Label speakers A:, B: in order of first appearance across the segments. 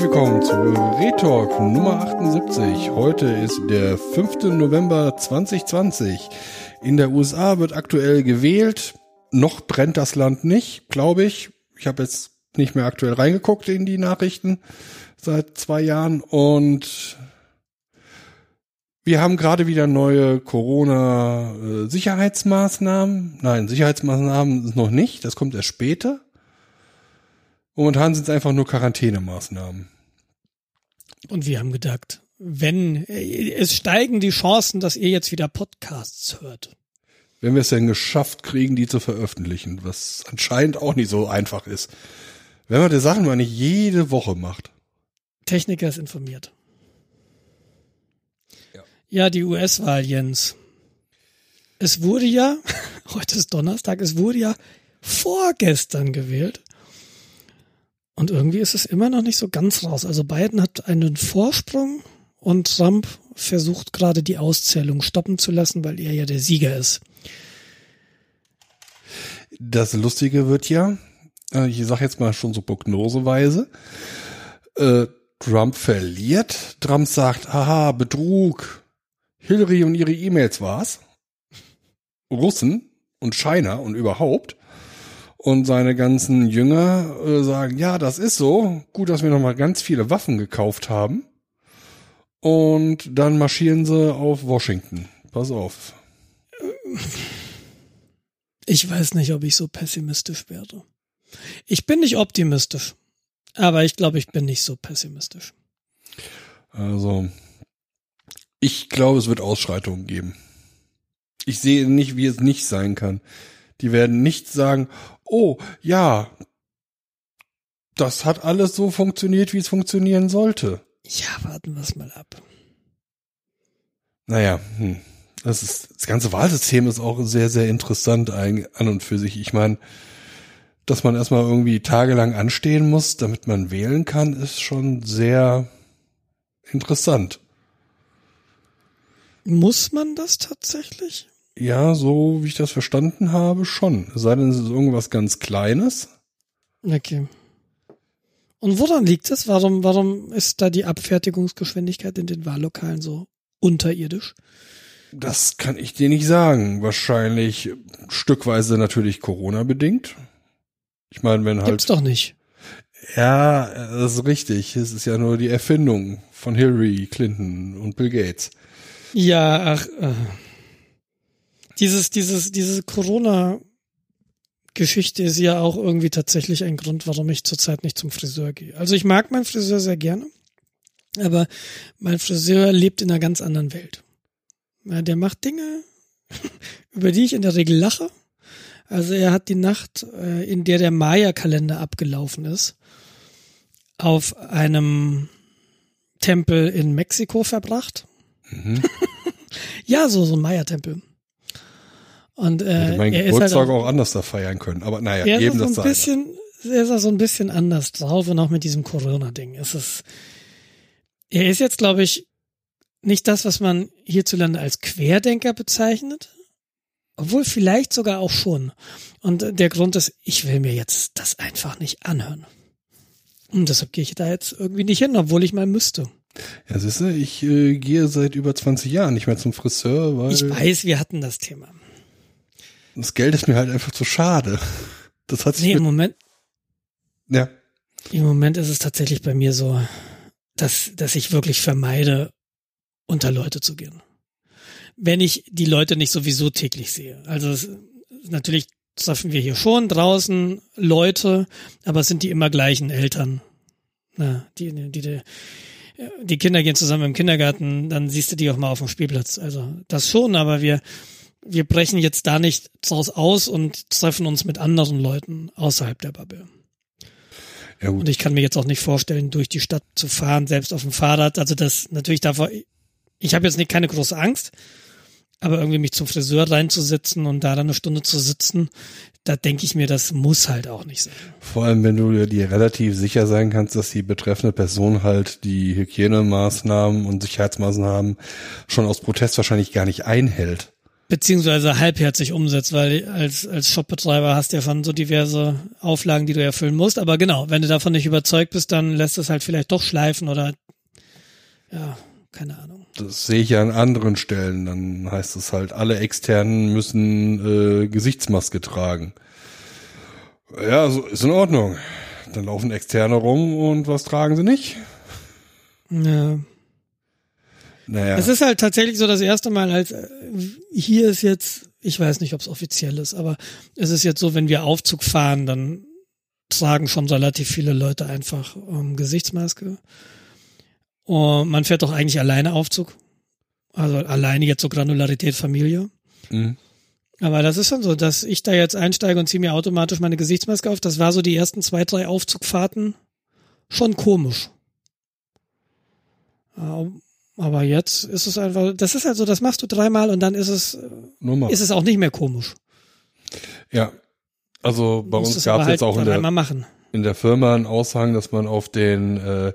A: Herzlich willkommen zu Retalk Nummer 78. Heute ist der 5. November 2020. In der USA wird aktuell gewählt. Noch brennt das Land nicht, glaube ich. Ich habe jetzt nicht mehr aktuell reingeguckt in die Nachrichten seit zwei Jahren und wir haben gerade wieder neue Corona-Sicherheitsmaßnahmen. Nein, Sicherheitsmaßnahmen noch nicht. Das kommt erst später. Momentan sind es einfach nur Quarantänemaßnahmen.
B: Und wir haben gedacht, wenn es steigen die Chancen, dass ihr jetzt wieder Podcasts hört.
A: Wenn wir es denn geschafft kriegen, die zu veröffentlichen, was anscheinend auch nicht so einfach ist. Wenn man die Sachen mal nicht jede Woche macht.
B: Techniker ist informiert. Ja, ja die US-Wahl, Jens. Es wurde ja, heute ist Donnerstag, es wurde ja vorgestern gewählt. Und irgendwie ist es immer noch nicht so ganz raus. Also Biden hat einen Vorsprung und Trump versucht gerade die Auszählung stoppen zu lassen, weil er ja der Sieger ist.
A: Das Lustige wird ja, äh, ich sage jetzt mal schon so prognoseweise, äh, Trump verliert, Trump sagt, haha, Betrug, Hillary und ihre E-Mails war's, Russen und China und überhaupt und seine ganzen Jünger äh, sagen, ja, das ist so, gut, dass wir nochmal ganz viele Waffen gekauft haben. Und dann marschieren sie auf Washington. Pass auf.
B: Ich weiß nicht, ob ich so pessimistisch werde. Ich bin nicht optimistisch, aber ich glaube, ich bin nicht so pessimistisch.
A: Also, ich glaube, es wird Ausschreitungen geben. Ich sehe nicht, wie es nicht sein kann. Die werden nicht sagen, oh ja, das hat alles so funktioniert, wie es funktionieren sollte.
B: Ja, warten wir es mal ab.
A: Naja, hm. das ist das ganze Wahlsystem ist auch sehr, sehr interessant an und für sich. Ich meine, dass man erstmal irgendwie tagelang anstehen muss, damit man wählen kann, ist schon sehr interessant.
B: Muss man das tatsächlich?
A: Ja, so wie ich das verstanden habe, schon. Es sei denn, es ist irgendwas ganz Kleines.
B: Okay. Und woran liegt es? Warum, warum ist da die Abfertigungsgeschwindigkeit in den Wahllokalen so unterirdisch?
A: Das kann ich dir nicht sagen. Wahrscheinlich stückweise natürlich Corona bedingt. Ich meine, wenn halt.
B: Gibt's doch nicht.
A: Ja, das ist richtig. Es ist ja nur die Erfindung von Hillary Clinton und Bill Gates.
B: Ja, ach. Äh dieses, dieses, diese Corona-Geschichte ist ja auch irgendwie tatsächlich ein Grund, warum ich zurzeit nicht zum Friseur gehe. Also ich mag meinen Friseur sehr gerne, aber mein Friseur lebt in einer ganz anderen Welt. Ja, der macht Dinge, über die ich in der Regel lache. Also er hat die Nacht, äh, in der der Maya-Kalender abgelaufen ist, auf einem Tempel in Mexiko verbracht. Mhm. ja, so, so ein Maya-Tempel. Und äh,
A: Hätte mein Geburtstag
B: halt
A: auch, auch anders da feiern können. Aber naja,
B: er ist
A: das
B: so ein bisschen, er ist auch so ein bisschen anders drauf und auch mit diesem Corona-Ding. Es ist, er ist jetzt, glaube ich, nicht das, was man hierzulande als Querdenker bezeichnet, obwohl vielleicht sogar auch schon. Und der Grund ist, ich will mir jetzt das einfach nicht anhören. Und deshalb gehe ich da jetzt irgendwie nicht hin, obwohl ich mal müsste.
A: Ja, siehst du, ich äh, gehe seit über 20 Jahren nicht mehr zum Friseur, weil.
B: Ich weiß, wir hatten das Thema.
A: Das Geld ist mir halt einfach zu schade. Das hat sich
B: nee, im Moment.
A: Ja.
B: Im Moment ist es tatsächlich bei mir so, dass, dass ich wirklich vermeide, unter Leute zu gehen. Wenn ich die Leute nicht sowieso täglich sehe. Also es, natürlich treffen wir hier schon draußen Leute, aber es sind die immer gleichen Eltern. Na, die, die, die, die Kinder gehen zusammen im Kindergarten, dann siehst du die auch mal auf dem Spielplatz. Also das schon, aber wir, wir brechen jetzt da nicht draus aus und treffen uns mit anderen Leuten außerhalb der Bubble. Ja, gut. Und ich kann mir jetzt auch nicht vorstellen, durch die Stadt zu fahren, selbst auf dem Fahrrad. Also das natürlich davor, ich habe jetzt nicht keine große Angst, aber irgendwie mich zum Friseur reinzusetzen und da dann eine Stunde zu sitzen, da denke ich mir, das muss halt auch nicht sein.
A: Vor allem, wenn du dir relativ sicher sein kannst, dass die betreffende Person halt die Hygienemaßnahmen und Sicherheitsmaßnahmen schon aus Protest wahrscheinlich gar nicht einhält.
B: Beziehungsweise halbherzig umsetzt, weil als, als Shopbetreiber hast du ja von so diverse Auflagen, die du erfüllen musst. Aber genau, wenn du davon nicht überzeugt bist, dann lässt es halt vielleicht doch schleifen oder ja, keine Ahnung.
A: Das sehe ich ja an anderen Stellen. Dann heißt es halt, alle Externen müssen äh, Gesichtsmaske tragen. Ja, so ist in Ordnung. Dann laufen Externe rum und was tragen sie nicht?
B: Ja.
A: Naja.
B: Es ist halt tatsächlich so das erste Mal, als äh, hier ist jetzt, ich weiß nicht, ob es offiziell ist, aber es ist jetzt so, wenn wir Aufzug fahren, dann tragen schon relativ viele Leute einfach ähm, Gesichtsmaske. Und man fährt doch eigentlich alleine Aufzug. Also alleine jetzt so Granularität Familie.
A: Mhm.
B: Aber das ist schon so, dass ich da jetzt einsteige und ziehe mir automatisch meine Gesichtsmaske auf. Das war so die ersten zwei, drei Aufzugfahrten schon komisch. Aber jetzt ist es einfach, das ist halt so, das machst du dreimal und dann ist es,
A: Nur mal.
B: ist es auch nicht mehr komisch.
A: Ja. Also bei uns gab es
B: halt
A: jetzt auch in der, in der Firma einen Aushang, dass man auf den äh,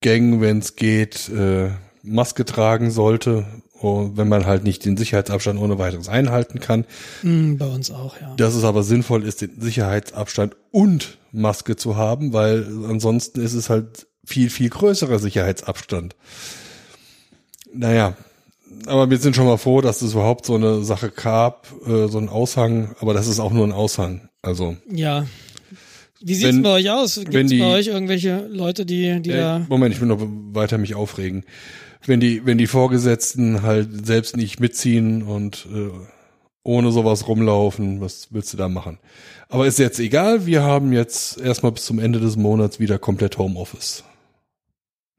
A: Gängen, wenn es geht, äh, Maske tragen sollte, und wenn man halt nicht den Sicherheitsabstand ohne weiteres einhalten kann.
B: Hm, bei uns auch, ja.
A: Dass es aber sinnvoll ist, den Sicherheitsabstand und Maske zu haben, weil ansonsten ist es halt viel, viel größerer Sicherheitsabstand. Naja, aber wir sind schon mal froh, dass es überhaupt so eine Sache gab, äh, so ein Aushang, aber das ist auch nur ein Aushang. Also,
B: Ja. Wie sieht's
A: Wenn-
B: bei euch aus? Gibt's
A: die-
B: bei euch irgendwelche Leute, die, die
A: äh,
B: da,
A: Moment, ich will noch weiter mich aufregen. Wenn die, wenn die Vorgesetzten halt selbst nicht mitziehen und äh, ohne sowas rumlaufen, was willst du da machen? Aber ist jetzt egal, wir haben jetzt erstmal bis zum Ende des Monats wieder komplett Homeoffice.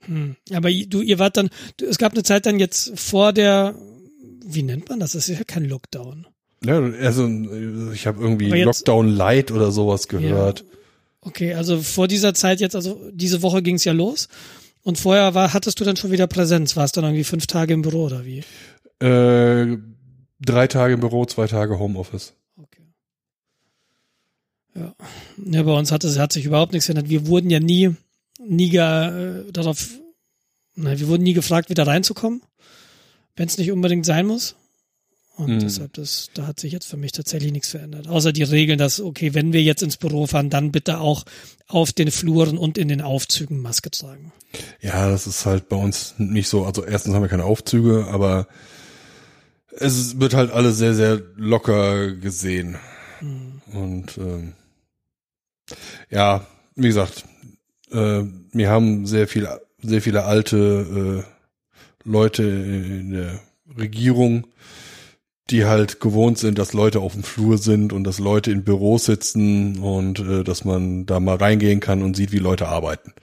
B: Hm. aber du, ihr wart dann, du, es gab eine Zeit dann jetzt vor der, wie nennt man das? Das ist ja kein Lockdown.
A: Ja, also ich habe irgendwie
B: jetzt-
A: Lockdown Light oder sowas gehört.
B: Okay, also vor dieser Zeit jetzt, also diese Woche ging's ja los. Und vorher war, hattest du dann schon wieder Präsenz? Warst dann irgendwie fünf Tage im Büro oder wie?
A: Äh, drei Tage im Büro, zwei Tage Homeoffice.
B: Okay. Ja. ja, bei uns hat es hat sich überhaupt nichts geändert. Wir wurden ja nie, nie ge, äh, darauf, nein, wir wurden nie gefragt, wieder reinzukommen, wenn es nicht unbedingt sein muss. Und
A: Mhm.
B: deshalb, das, da hat sich jetzt für mich tatsächlich nichts verändert. Außer die Regeln, dass, okay, wenn wir jetzt ins Büro fahren, dann bitte auch auf den Fluren und in den Aufzügen Maske tragen.
A: Ja, das ist halt bei uns nicht so. Also erstens haben wir keine Aufzüge, aber es wird halt alles sehr, sehr locker gesehen. Und ähm, ja, wie gesagt, äh, wir haben sehr viel, sehr viele alte äh, Leute in der Regierung, die halt gewohnt sind, dass Leute auf dem Flur sind und dass Leute in Büros sitzen und äh, dass man da mal reingehen kann und sieht, wie Leute arbeiten.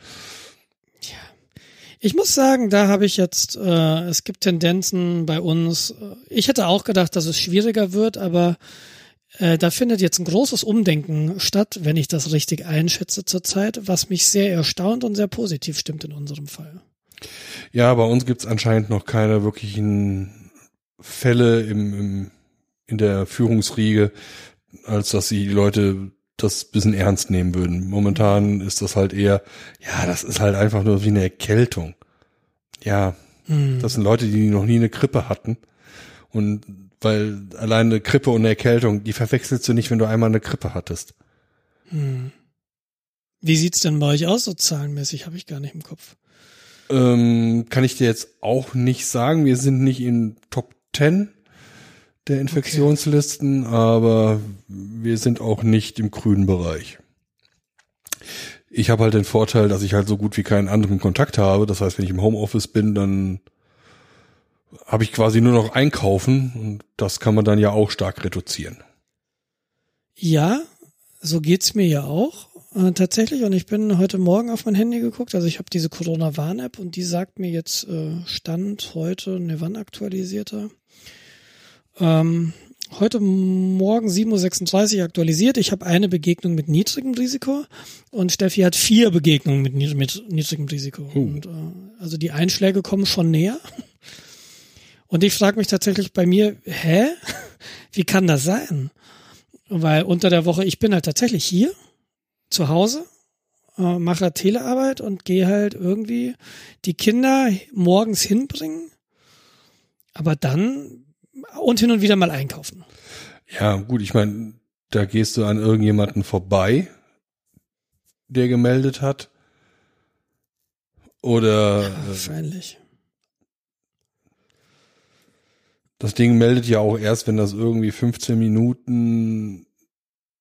B: Ich muss sagen, da habe ich jetzt, äh, es gibt Tendenzen bei uns. Ich hätte auch gedacht, dass es schwieriger wird, aber äh, da findet jetzt ein großes Umdenken statt, wenn ich das richtig einschätze zurzeit, was mich sehr erstaunt und sehr positiv stimmt in unserem Fall.
A: Ja, bei uns gibt's anscheinend noch keine wirklichen Fälle im, im, in der Führungsriege, als dass die Leute das bisschen ernst nehmen würden. Momentan ist das halt eher, ja, das ist halt einfach nur wie eine Erkältung. Ja,
B: Hm.
A: das sind Leute, die noch nie eine Grippe hatten. Und weil allein eine Grippe und eine Erkältung, die verwechselst du nicht, wenn du einmal eine Grippe hattest.
B: Hm. Wie sieht's denn bei euch aus, so zahlenmäßig? Habe ich gar nicht im Kopf.
A: Ähm, kann ich dir jetzt auch nicht sagen. Wir sind nicht in Top 10 der Infektionslisten, aber wir sind auch nicht im grünen Bereich. Ich habe halt den Vorteil, dass ich halt so gut wie keinen anderen Kontakt habe. Das heißt, wenn ich im Homeoffice bin, dann habe ich quasi nur noch einkaufen und das kann man dann ja auch stark reduzieren.
B: Ja, so geht's mir ja auch äh, tatsächlich. Und ich bin heute Morgen auf mein Handy geguckt. Also ich habe diese Corona-Warn-App und die sagt mir jetzt äh, Stand heute, ne, wann aktualisierter? Ähm, heute Morgen 7.36 Uhr aktualisiert. Ich habe eine Begegnung mit niedrigem Risiko und Steffi hat vier Begegnungen mit, mit niedrigem Risiko.
A: Oh.
B: Und, äh, also die Einschläge kommen schon näher. Und ich frage mich tatsächlich bei mir, hä? Wie kann das sein? Weil unter der Woche, ich bin halt tatsächlich hier, zu Hause, äh, mache Telearbeit und gehe halt irgendwie die Kinder morgens hinbringen. Aber dann und hin und wieder mal einkaufen.
A: Ja, gut, ich meine, da gehst du an irgendjemanden vorbei, der gemeldet hat. Oder
B: Ja, wahrscheinlich.
A: Das Ding meldet ja auch erst, wenn das irgendwie 15 Minuten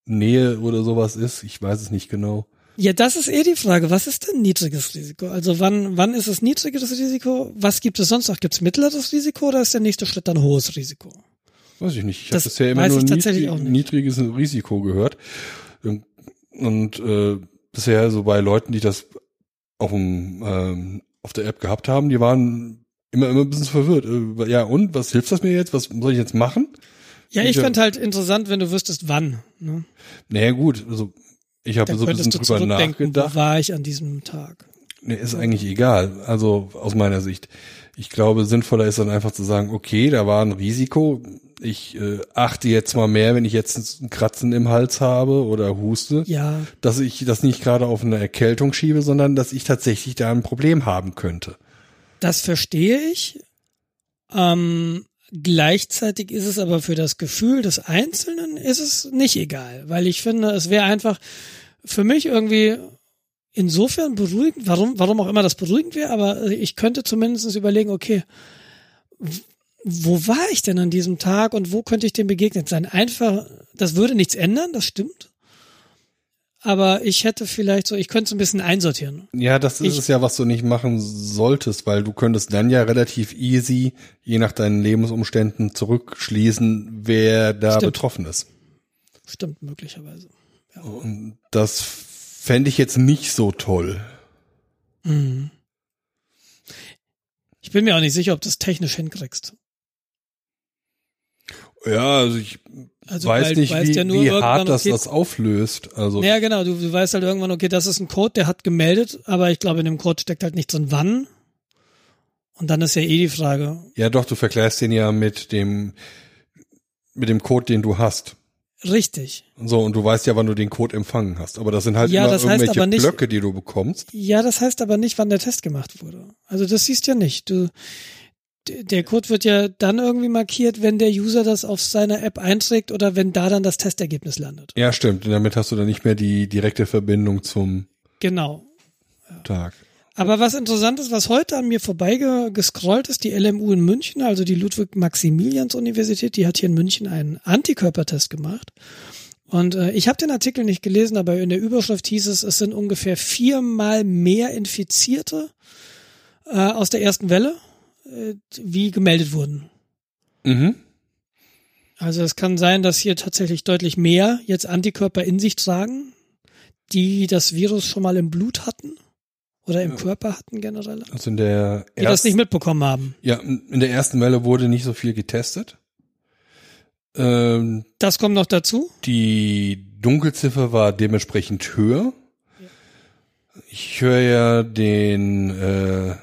A: Nähe oder sowas ist. Ich weiß es nicht genau.
B: Ja, das ist eh die Frage. Was ist denn niedriges Risiko? Also wann, wann ist es niedriges Risiko? Was gibt es sonst noch? Gibt es mittleres Risiko oder ist der nächste Schritt dann hohes Risiko?
A: Weiß ich nicht. Ich habe bisher immer nur niedrig, niedriges Risiko gehört. Und, und äh, bisher so bei Leuten, die das auf, dem, ähm, auf der App gehabt haben, die waren immer immer ein bisschen verwirrt. Äh, ja, und was hilft das mir jetzt? Was soll ich jetzt machen?
B: Ja, ich
A: Ja.
B: fand halt interessant, wenn du wüsstest, wann. Ne?
A: Naja, gut, also ich habe so ein bisschen drüber
B: zurückdenken, wo
A: nachgedacht.
B: war ich an diesem Tag?
A: Nee, ist eigentlich egal. Also aus meiner Sicht. Ich glaube, sinnvoller ist dann einfach zu sagen, okay, da war ein Risiko. Ich äh, achte jetzt mal mehr, wenn ich jetzt ein Kratzen im Hals habe oder huste,
B: Ja,
A: dass ich das nicht gerade auf eine Erkältung schiebe, sondern dass ich tatsächlich da ein Problem haben könnte.
B: Das verstehe ich. Ähm, gleichzeitig ist es aber für das Gefühl des Einzelnen ist es nicht egal, weil ich finde, es wäre einfach für mich irgendwie insofern beruhigend, warum, warum auch immer das beruhigend wäre, aber ich könnte zumindest überlegen, okay, wo war ich denn an diesem Tag und wo könnte ich dem begegnet sein? Einfach, das würde nichts ändern, das stimmt. Aber ich hätte vielleicht so, ich könnte es ein bisschen einsortieren.
A: Ja, das ist
B: Ich-
A: es ja, was du nicht machen solltest, weil du könntest dann ja relativ easy, je nach deinen Lebensumständen, zurückschließen, wer da
B: Stimmt.
A: betroffen ist.
B: Stimmt, möglicherweise.
A: Und das fände ich jetzt nicht so toll.
B: Mhm. Ich bin mir auch nicht sicher, ob du es technisch hinkriegst.
A: Ja, also ich
B: Also,
A: weiß
B: weil du
A: nicht,
B: weißt
A: wie,
B: ja nur
A: wie hart das
B: okay,
A: das auflöst. Also
B: Ja, genau, du, du weißt halt irgendwann, okay, das ist ein Code, der hat gemeldet, aber ich glaube, in dem Code steckt halt nicht drin, wann. Und dann ist ja eh die Frage.
A: ja, doch, du vergleichst den ja mit dem mit dem Code, den du hast.
B: Richtig.
A: So, und du weißt ja, wann du den Code empfangen hast. Aber das sind halt
B: Ja,
A: immer irgendwelche
B: nicht-
A: Blöcke, die du bekommst.
B: Ja, das heißt aber nicht, wann der Test gemacht wurde. Also das siehst ja nicht. Du, der Code wird ja dann irgendwie markiert, wenn der User das auf seiner App einträgt oder wenn da dann das Testergebnis landet.
A: Ja, stimmt. Und damit hast du dann nicht mehr die direkte Verbindung zum
B: Genau.
A: Tag.
B: Aber was interessant ist, was heute an mir vorbeigescrollt ist, die LMU in München, also die Ludwig-Maximilians-Universität, die hat hier in München einen Antikörpertest gemacht. Und äh, ich habe den Artikel nicht gelesen, aber in der Überschrift hieß es, es sind ungefähr viermal mehr Infizierte äh, aus der ersten Welle, äh, wie gemeldet wurden.
A: Mhm.
B: Also es kann sein, dass hier tatsächlich deutlich mehr jetzt Antikörper in sich tragen, die das Virus schon mal im Blut hatten oder im Körper hatten generell.
A: Also in der
B: die das
A: ersten,
B: nicht mitbekommen haben.
A: ja, in der ersten Welle wurde nicht so viel getestet. Ähm,
B: Das kommt noch dazu.
A: Die Dunkelziffer war dementsprechend höher. Ich höre ja den äh,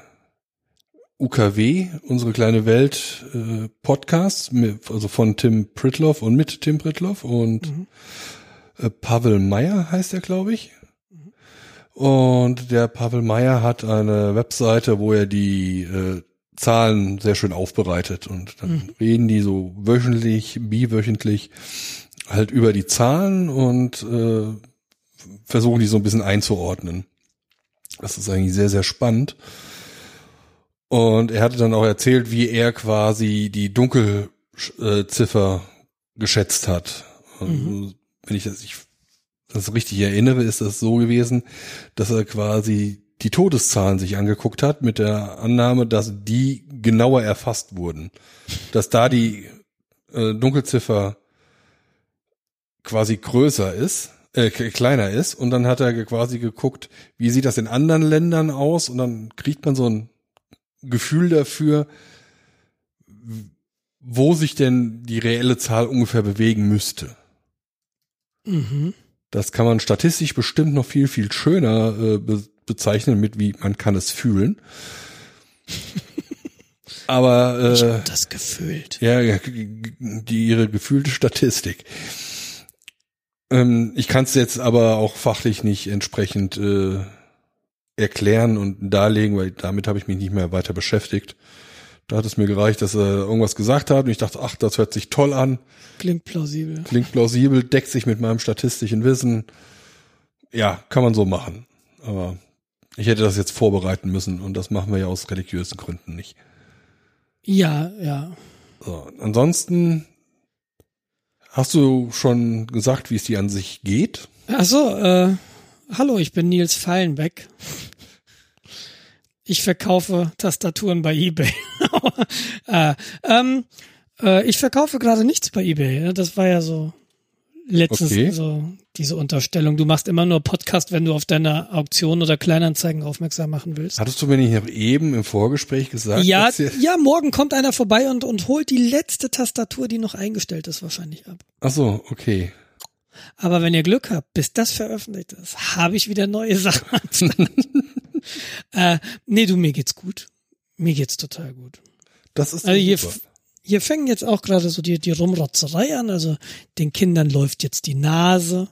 A: UKW, unsere kleine Welt äh, Podcast, mit, also von Tim Pritloff und mit Tim Pritloff und
B: Mhm.
A: äh, Pavel Meyer heißt er, glaube ich. Und der Pavel Meyer hat eine Webseite, wo er die äh, Zahlen sehr schön aufbereitet und dann
B: Mhm.
A: reden die so wöchentlich, biwöchentlich halt über die Zahlen und äh, versuchen die so ein bisschen einzuordnen. Das ist eigentlich sehr, sehr spannend. Und er hatte dann auch erzählt, wie er quasi die Dunkelziffer geschätzt hat. Und Wenn ich das, ich das richtig erinnere, ist das so gewesen, dass er quasi die Todeszahlen sich angeguckt hat mit der Annahme, dass die genauer erfasst wurden. Dass da die äh, Dunkelziffer quasi größer ist, äh, kleiner ist und dann hat er quasi geguckt, wie sieht das in anderen Ländern aus und dann kriegt man so ein Gefühl dafür, wo sich denn die reelle Zahl ungefähr bewegen müsste.
B: Mhm.
A: Das kann man statistisch bestimmt noch viel, viel schöner äh, be bezeichnen mit wie man kann es fühlen. Aber
B: Ich
A: äh,
B: hab das gefühlt.
A: ja, die ihre gefühlte Statistik. Ähm, ich kann es jetzt aber auch fachlich nicht entsprechend äh, erklären und darlegen, weil damit habe ich mich nicht mehr weiter beschäftigt. Da hat es mir gereicht, dass er irgendwas gesagt hat und ich dachte, ach, das hört sich toll an.
B: Klingt plausibel.
A: Klingt plausibel, deckt sich mit meinem statistischen Wissen. Ja, kann man so machen. Aber ich hätte das jetzt vorbereiten müssen und das machen wir ja aus religiösen Gründen nicht.
B: Ja, ja.
A: So, ansonsten hast du schon gesagt, wie es dir an sich geht?
B: Ach so, äh, hallo, ich bin Nils Fallenbeck. Ich verkaufe Tastaturen bei eBay. äh, ähm, äh, ich verkaufe gerade nichts bei eBay. Das war ja so letztens
A: Okay.
B: so diese Unterstellung. Du machst immer nur Podcast, wenn du auf deine Auktion oder Kleinanzeigen aufmerksam machen willst.
A: Hattest du mir nicht noch eben im Vorgespräch gesagt?
B: Ja, ja, morgen kommt einer vorbei und, und holt die letzte Tastatur, die noch eingestellt ist, wahrscheinlich ab.
A: Ach so, okay.
B: Aber wenn ihr Glück habt, bis das veröffentlicht ist, habe ich wieder neue Sachen äh, nee, du, mir geht's gut. Mir geht's total gut.
A: Das ist
B: Also hier, hier fängt jetzt auch gerade so die, die Rumrotzerei an. Also den Kindern läuft jetzt die Nase.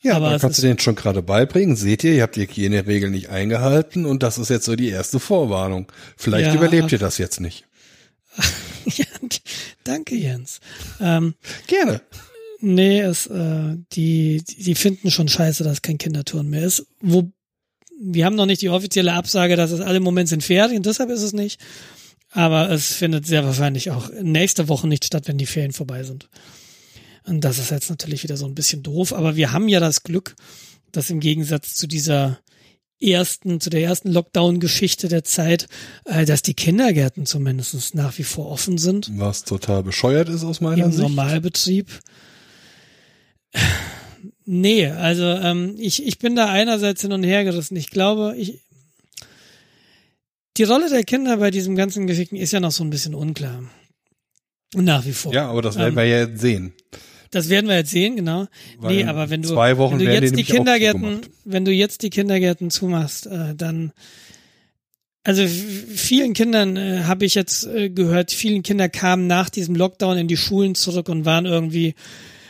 A: Ja,
B: aber es
A: kannst du den schon gerade beibringen. Seht ihr, ihr habt die Hygieneregel nicht eingehalten und das ist jetzt so die erste Vorwarnung. Vielleicht
B: Ja.
A: überlebt ihr das jetzt nicht.
B: ja, danke, Jens. Ähm,
A: Gerne.
B: Nee, es, äh, die, die finden schon scheiße, dass kein Kinderturnen mehr ist. Wo, wir haben noch nicht die offizielle Absage, dass es alle im Moment sind Ferien, deshalb ist es nicht. Aber es findet sehr wahrscheinlich auch nächste Woche nicht statt, wenn die Ferien vorbei sind. Und das ist jetzt natürlich wieder so ein bisschen doof. Aber wir haben ja das Glück, dass im Gegensatz zu dieser ersten, zu der ersten Lockdown-Geschichte der Zeit, äh, dass die Kindergärten zumindest nach wie vor offen sind
A: Was total bescheuert ist aus meiner
B: im
A: Sicht.
B: Normalbetrieb. Nee, also ähm, ich, ich bin da einerseits hin und her gerissen. Ich glaube, ich die Rolle der Kinder bei diesem ganzen Geschichten ist ja noch so ein bisschen unklar. Nach wie vor.
A: Ja, aber das werden
B: Ähm,
A: wir ja jetzt sehen.
B: Das werden wir jetzt sehen, genau.
A: Weil
B: nee, aber wenn du,
A: zwei Wochen
B: wenn du jetzt die Kindergärten, wenn du jetzt die Kindergärten zumachst, äh, dann also vielen Kindern äh, habe ich jetzt äh, gehört, vielen Kinder kamen nach diesem Lockdown in die Schulen zurück und waren irgendwie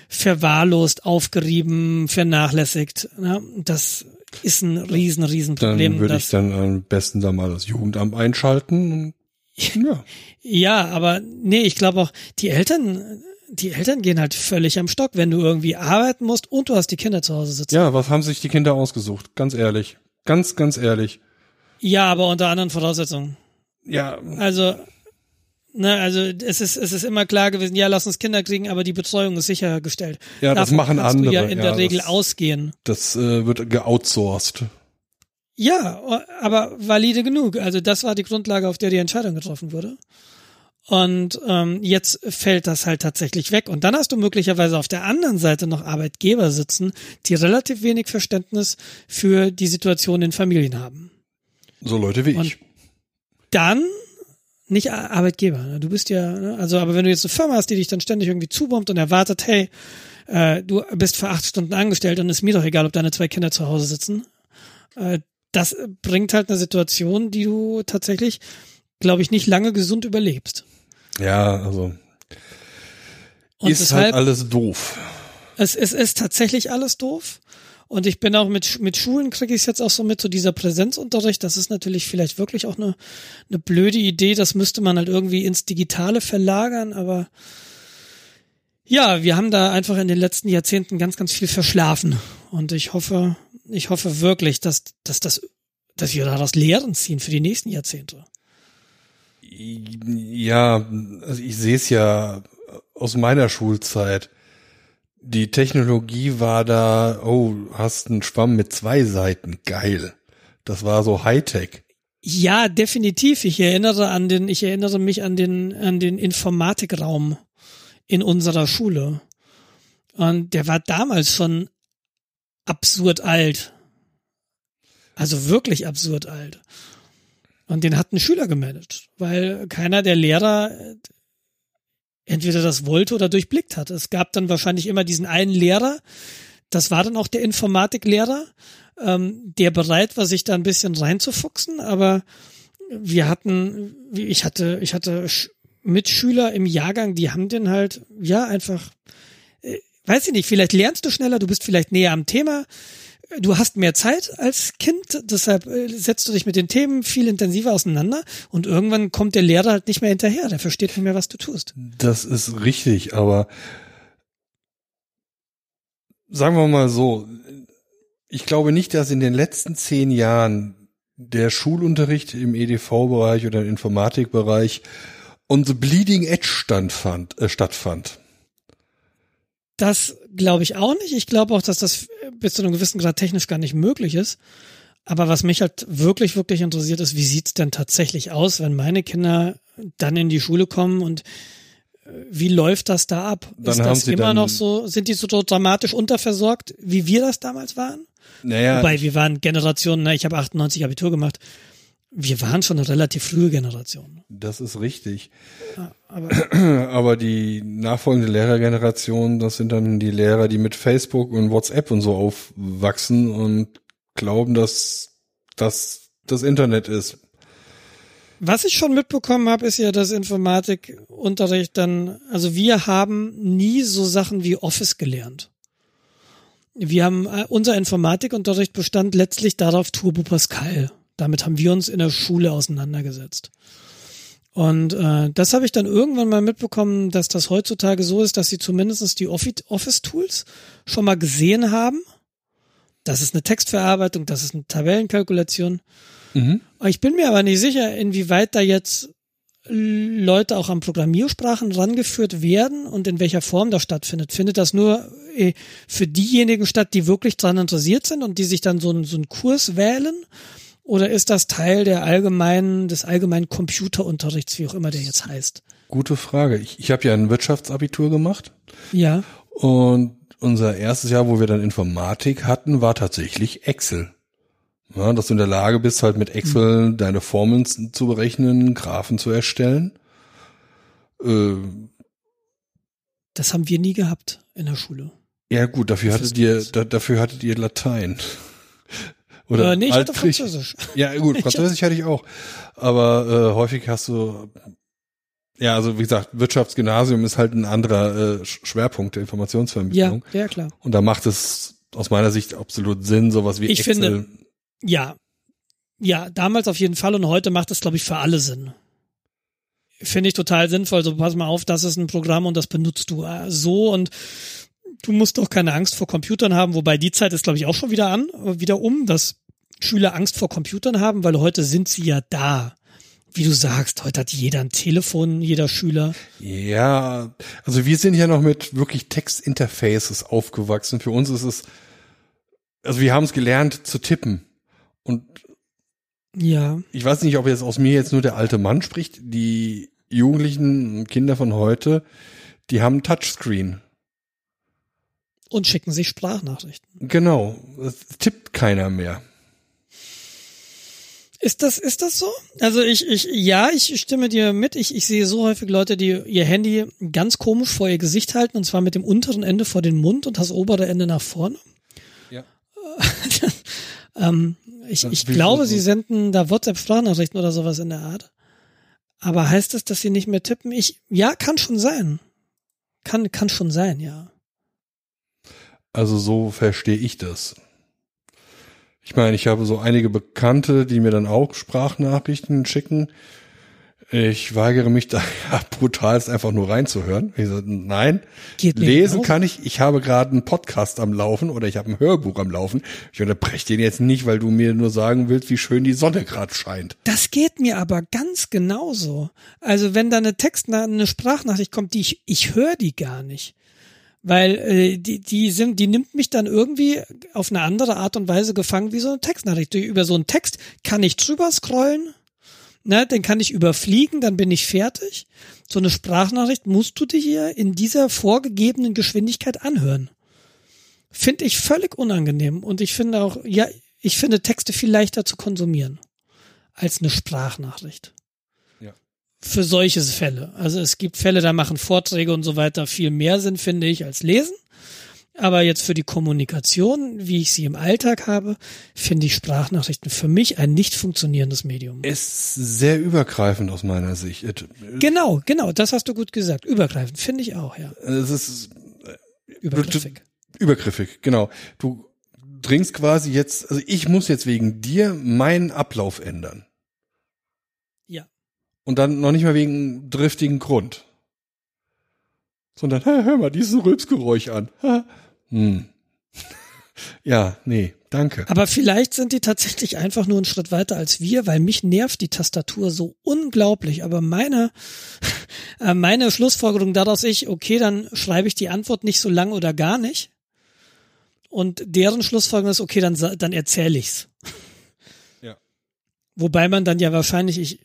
B: verwahrlost, aufgerieben, vernachlässigt. Ne? Das ist ein riesen, riesen
A: Dann
B: Problem.
A: würde
B: dass-
A: ich dann am besten da mal das Jugendamt einschalten. Ja.
B: Ja, aber nee, ich glaube auch, die Eltern, die Eltern gehen halt völlig am Stock, wenn du irgendwie arbeiten musst und du hast die Kinder zu Hause sitzen.
A: ja, was haben sich die Kinder ausgesucht? Ganz ehrlich. Ganz, ganz ehrlich.
B: Ja, aber unter anderen Voraussetzungen.
A: Ja,
B: Also, ne, also es ist, es ist immer klar gewesen, ja, lass uns Kinder kriegen, aber die Betreuung ist sichergestellt.
A: Ja, das
B: Davon
A: machen
B: kannst
A: andere,
B: ja in
A: ja,
B: der Regel
A: das-
B: ausgehen.
A: das äh, wird geoutsourced.
B: Ja, aber valide genug. Also das war die Grundlage, auf der die Entscheidung getroffen wurde. Und ähm, jetzt fällt das halt tatsächlich weg. Und dann hast du möglicherweise auf der anderen Seite noch Arbeitgeber sitzen, die relativ wenig Verständnis für die Situation in Familien haben.
A: So Leute wie
B: Und-
A: ich.
B: dann nicht Ar- Arbeitgeber. ne? Du bist ja, ne? also aber wenn du jetzt eine Firma hast, die dich dann ständig irgendwie zubombt und erwartet, hey, äh, du bist für acht Stunden angestellt und ist mir doch egal, ob deine zwei Kinder zu Hause sitzen, äh, das bringt halt eine Situation, die du tatsächlich, glaube ich, nicht lange gesund überlebst.
A: Ja, also
B: Und
A: ist
B: deshalb,
A: halt alles doof.
B: es, es ist tatsächlich alles doof. Und ich bin auch mit, mit Schulen kriege ich es jetzt auch so mit, so dieser Präsenzunterricht, das ist natürlich vielleicht wirklich auch eine, eine blöde Idee, das müsste man halt irgendwie ins Digitale verlagern, aber ja, wir haben da einfach in den letzten Jahrzehnten ganz, ganz viel verschlafen. Und ich hoffe, ich hoffe wirklich, dass, dass das, dass wir daraus Lehren ziehen für die nächsten Jahrzehnte.
A: Ja, also ich sehe es ja aus meiner Schulzeit. Die Technologie war da, oh, hast einen Schwamm mit zwei Seiten, geil. Das war so Hightech.
B: Ja, definitiv. Ich erinnere an den, ich erinnere mich an den, an den Informatikraum in unserer Schule. Und der war damals schon absurd alt. Also wirklich absurd alt. Und den hat ein Schüler gemanagt, weil keiner der Lehrer entweder das wollte oder durchblickt hat. Es gab dann wahrscheinlich immer diesen einen Lehrer, das war dann auch der Informatiklehrer, ähm, der bereit war, sich da ein bisschen reinzufuchsen, aber wir hatten, ich hatte, ich hatte Sch- Mitschüler im Jahrgang, die haben den halt, ja, einfach, äh, weiß ich nicht, vielleicht lernst du schneller, du bist vielleicht näher am Thema, du hast mehr Zeit als Kind, deshalb äh, setzt du dich mit den Themen viel intensiver auseinander und irgendwann kommt der Lehrer halt nicht mehr hinterher, der versteht nicht mehr, was du tust.
A: Das ist richtig, aber sagen wir mal so, ich glaube nicht, dass in den letzten zehn Jahren der Schulunterricht im EDV-Bereich oder im Informatikbereich on the bleeding edge standfand, äh, stattfand.
B: Das glaube ich auch nicht. Ich glaube auch, dass das bis zu einem gewissen Grad technisch gar nicht möglich ist. Aber was mich halt wirklich, wirklich interessiert ist, wie sieht's denn tatsächlich aus, wenn meine Kinder dann in die Schule kommen und äh, wie läuft das da ab?
A: Dann
B: ist das immer noch so, sind die so dramatisch unterversorgt, wie wir das damals waren?
A: Naja,
B: Wobei wir waren Generationen, ne, ich habe 98 Abitur gemacht. Wir waren schon eine relativ frühe Generation.
A: das ist richtig.
B: Aber
A: Aber die nachfolgende Lehrergeneration, das sind dann die Lehrer, die mit Facebook und WhatsApp und so aufwachsen und glauben, dass das das Internet ist.
B: Was ich schon mitbekommen habe, ist ja, dass Informatikunterricht dann, also wir haben nie so Sachen wie Office gelernt. Wir haben, äh, unser Informatikunterricht bestand letztlich darauf Turbo Pascal. Damit haben wir uns in der Schule auseinandergesetzt. Und äh, das habe ich dann irgendwann mal mitbekommen, dass das heutzutage so ist, dass sie zumindest die Offi- Office-Tools schon mal gesehen haben. Das ist eine Textverarbeitung, das ist eine Tabellenkalkulation.
A: Mhm.
B: Ich bin mir aber nicht sicher, inwieweit da jetzt Leute auch an Programmiersprachen rangeführt werden und in welcher Form das stattfindet. Findet das nur äh, für diejenigen statt, die wirklich daran interessiert sind und die sich dann so einen, so einen Kurs wählen? Oder ist das Teil der allgemeinen, des allgemeinen Computerunterrichts, wie auch immer der jetzt heißt?
A: Gute Frage. Ich, ich habe ja ein Wirtschaftsabitur gemacht
B: Ja.
A: und unser erstes Jahr, wo wir dann Informatik hatten, war tatsächlich Excel. Ja, dass du in der Lage bist, halt mit Excel deine Formeln zu berechnen, Graphen zu erstellen. Äh,
B: Das haben wir nie gehabt in der Schule.
A: ja gut, dafür hattet ihr, da, dafür hattet ihr Latein. Oder
B: äh, nee, ich hatte. Französisch.
A: Ja, gut, Französisch hatte ich auch. Aber äh, häufig hast du, ja, also wie gesagt, Wirtschaftsgymnasium ist halt ein anderer äh, Sch- Schwerpunkt der
B: Ja,
A: Informationsvermittlung.
B: ja, klar.
A: Und da macht es aus meiner Sicht absolut Sinn, sowas wie
B: Ich
A: Excel.
B: finde- Ja. Ja, damals auf jeden Fall und heute macht es, glaube ich, für alle Sinn. Finde ich total sinnvoll. So, pass mal auf, das ist ein Programm und das benutzt du äh, so und du musst doch keine Angst vor Computern haben, wobei die Zeit ist, glaube ich, auch schon wieder an, wieder um, dass Schüler Angst vor Computern haben, weil heute sind sie ja da. Wie du sagst, heute hat jeder ein Telefon, jeder Schüler.
A: Ja, also wir sind ja noch mit wirklich Textinterfaces aufgewachsen. Für uns ist es, also wir haben es gelernt zu tippen. Und
B: Ja,
A: ich weiß nicht, ob jetzt aus mir jetzt nur der alte Mann spricht. Die Jugendlichen Kinder von heute, die haben ein Touchscreen.
B: Und schicken sich Sprachnachrichten.
A: Genau. Es tippt keiner mehr.
B: Ist das, ist das so? Also ich, ich, ja, ich stimme dir mit. Ich, ich sehe so häufig Leute, die ihr Handy ganz komisch vor ihr Gesicht halten und zwar mit dem unteren Ende vor den Mund und das obere Ende nach vorne.
A: Ja.
B: ähm, ich,
A: Das
B: ich glaube,
A: so.
B: sie senden da WhatsApp-Sprachnachrichten oder sowas in der Art. Aber heißt das, dass sie nicht mehr tippen? Ich, ja, kann schon sein. Kann, kann schon sein, ja.
A: Also so verstehe ich das. Ich meine, ich habe so einige Bekannte, die mir dann auch Sprachnachrichten schicken. Ich weigere mich da ja, brutalst einfach nur reinzuhören. Ich sage, nein,
B: Geht
A: lesen kann ich. Ich habe gerade einen Podcast am Laufen oder ich habe ein Hörbuch am Laufen. Ich unterbreche den jetzt nicht, weil du mir nur sagen willst, wie schön die Sonne gerade scheint.
B: Das geht mir aber ganz genauso. Also wenn da eine Text, eine Sprachnachricht kommt, die ich, ich höre die gar nicht. Weil äh, die, die sind, die nimmt mich dann irgendwie auf eine andere Art und Weise gefangen wie so eine Textnachricht. Über so einen Text kann ich drüber scrollen, ne, den kann ich überfliegen, dann bin ich fertig. So eine Sprachnachricht musst du dir hier in dieser vorgegebenen Geschwindigkeit anhören. Finde ich völlig unangenehm. Und ich finde auch, ja, ich finde Texte viel leichter zu konsumieren als eine Sprachnachricht. Für solche Fälle. Also es gibt Fälle, da machen Vorträge und so weiter viel mehr Sinn, finde ich, als Lesen. Aber jetzt für die Kommunikation, wie ich sie im Alltag habe, finde ich Sprachnachrichten für mich ein nicht funktionierendes Medium.
A: Ist sehr übergreifend aus meiner Sicht.
B: Genau, genau, das hast du gut gesagt. Übergreifend, finde ich auch, ja.
A: Es ist
B: Übergriffig.
A: übergriffig, genau. Du dringst quasi jetzt, also ich muss jetzt wegen dir meinen Ablauf ändern. Und dann noch nicht mal wegen driftigen Grund. Sondern, hä, hör mal dieses Rülpsgeräusch an. Hm. ja, nee, danke.
B: Aber vielleicht sind die tatsächlich einfach nur einen Schritt weiter als wir, weil mich nervt die Tastatur so unglaublich. Aber meine, äh, meine Schlussfolgerung daraus ich, okay, dann schreibe ich die Antwort nicht so lang oder gar nicht. Und deren Schlussfolgerung ist, okay, dann, dann erzähle ich's.
A: Ja.
B: Wobei man dann ja wahrscheinlich, ich,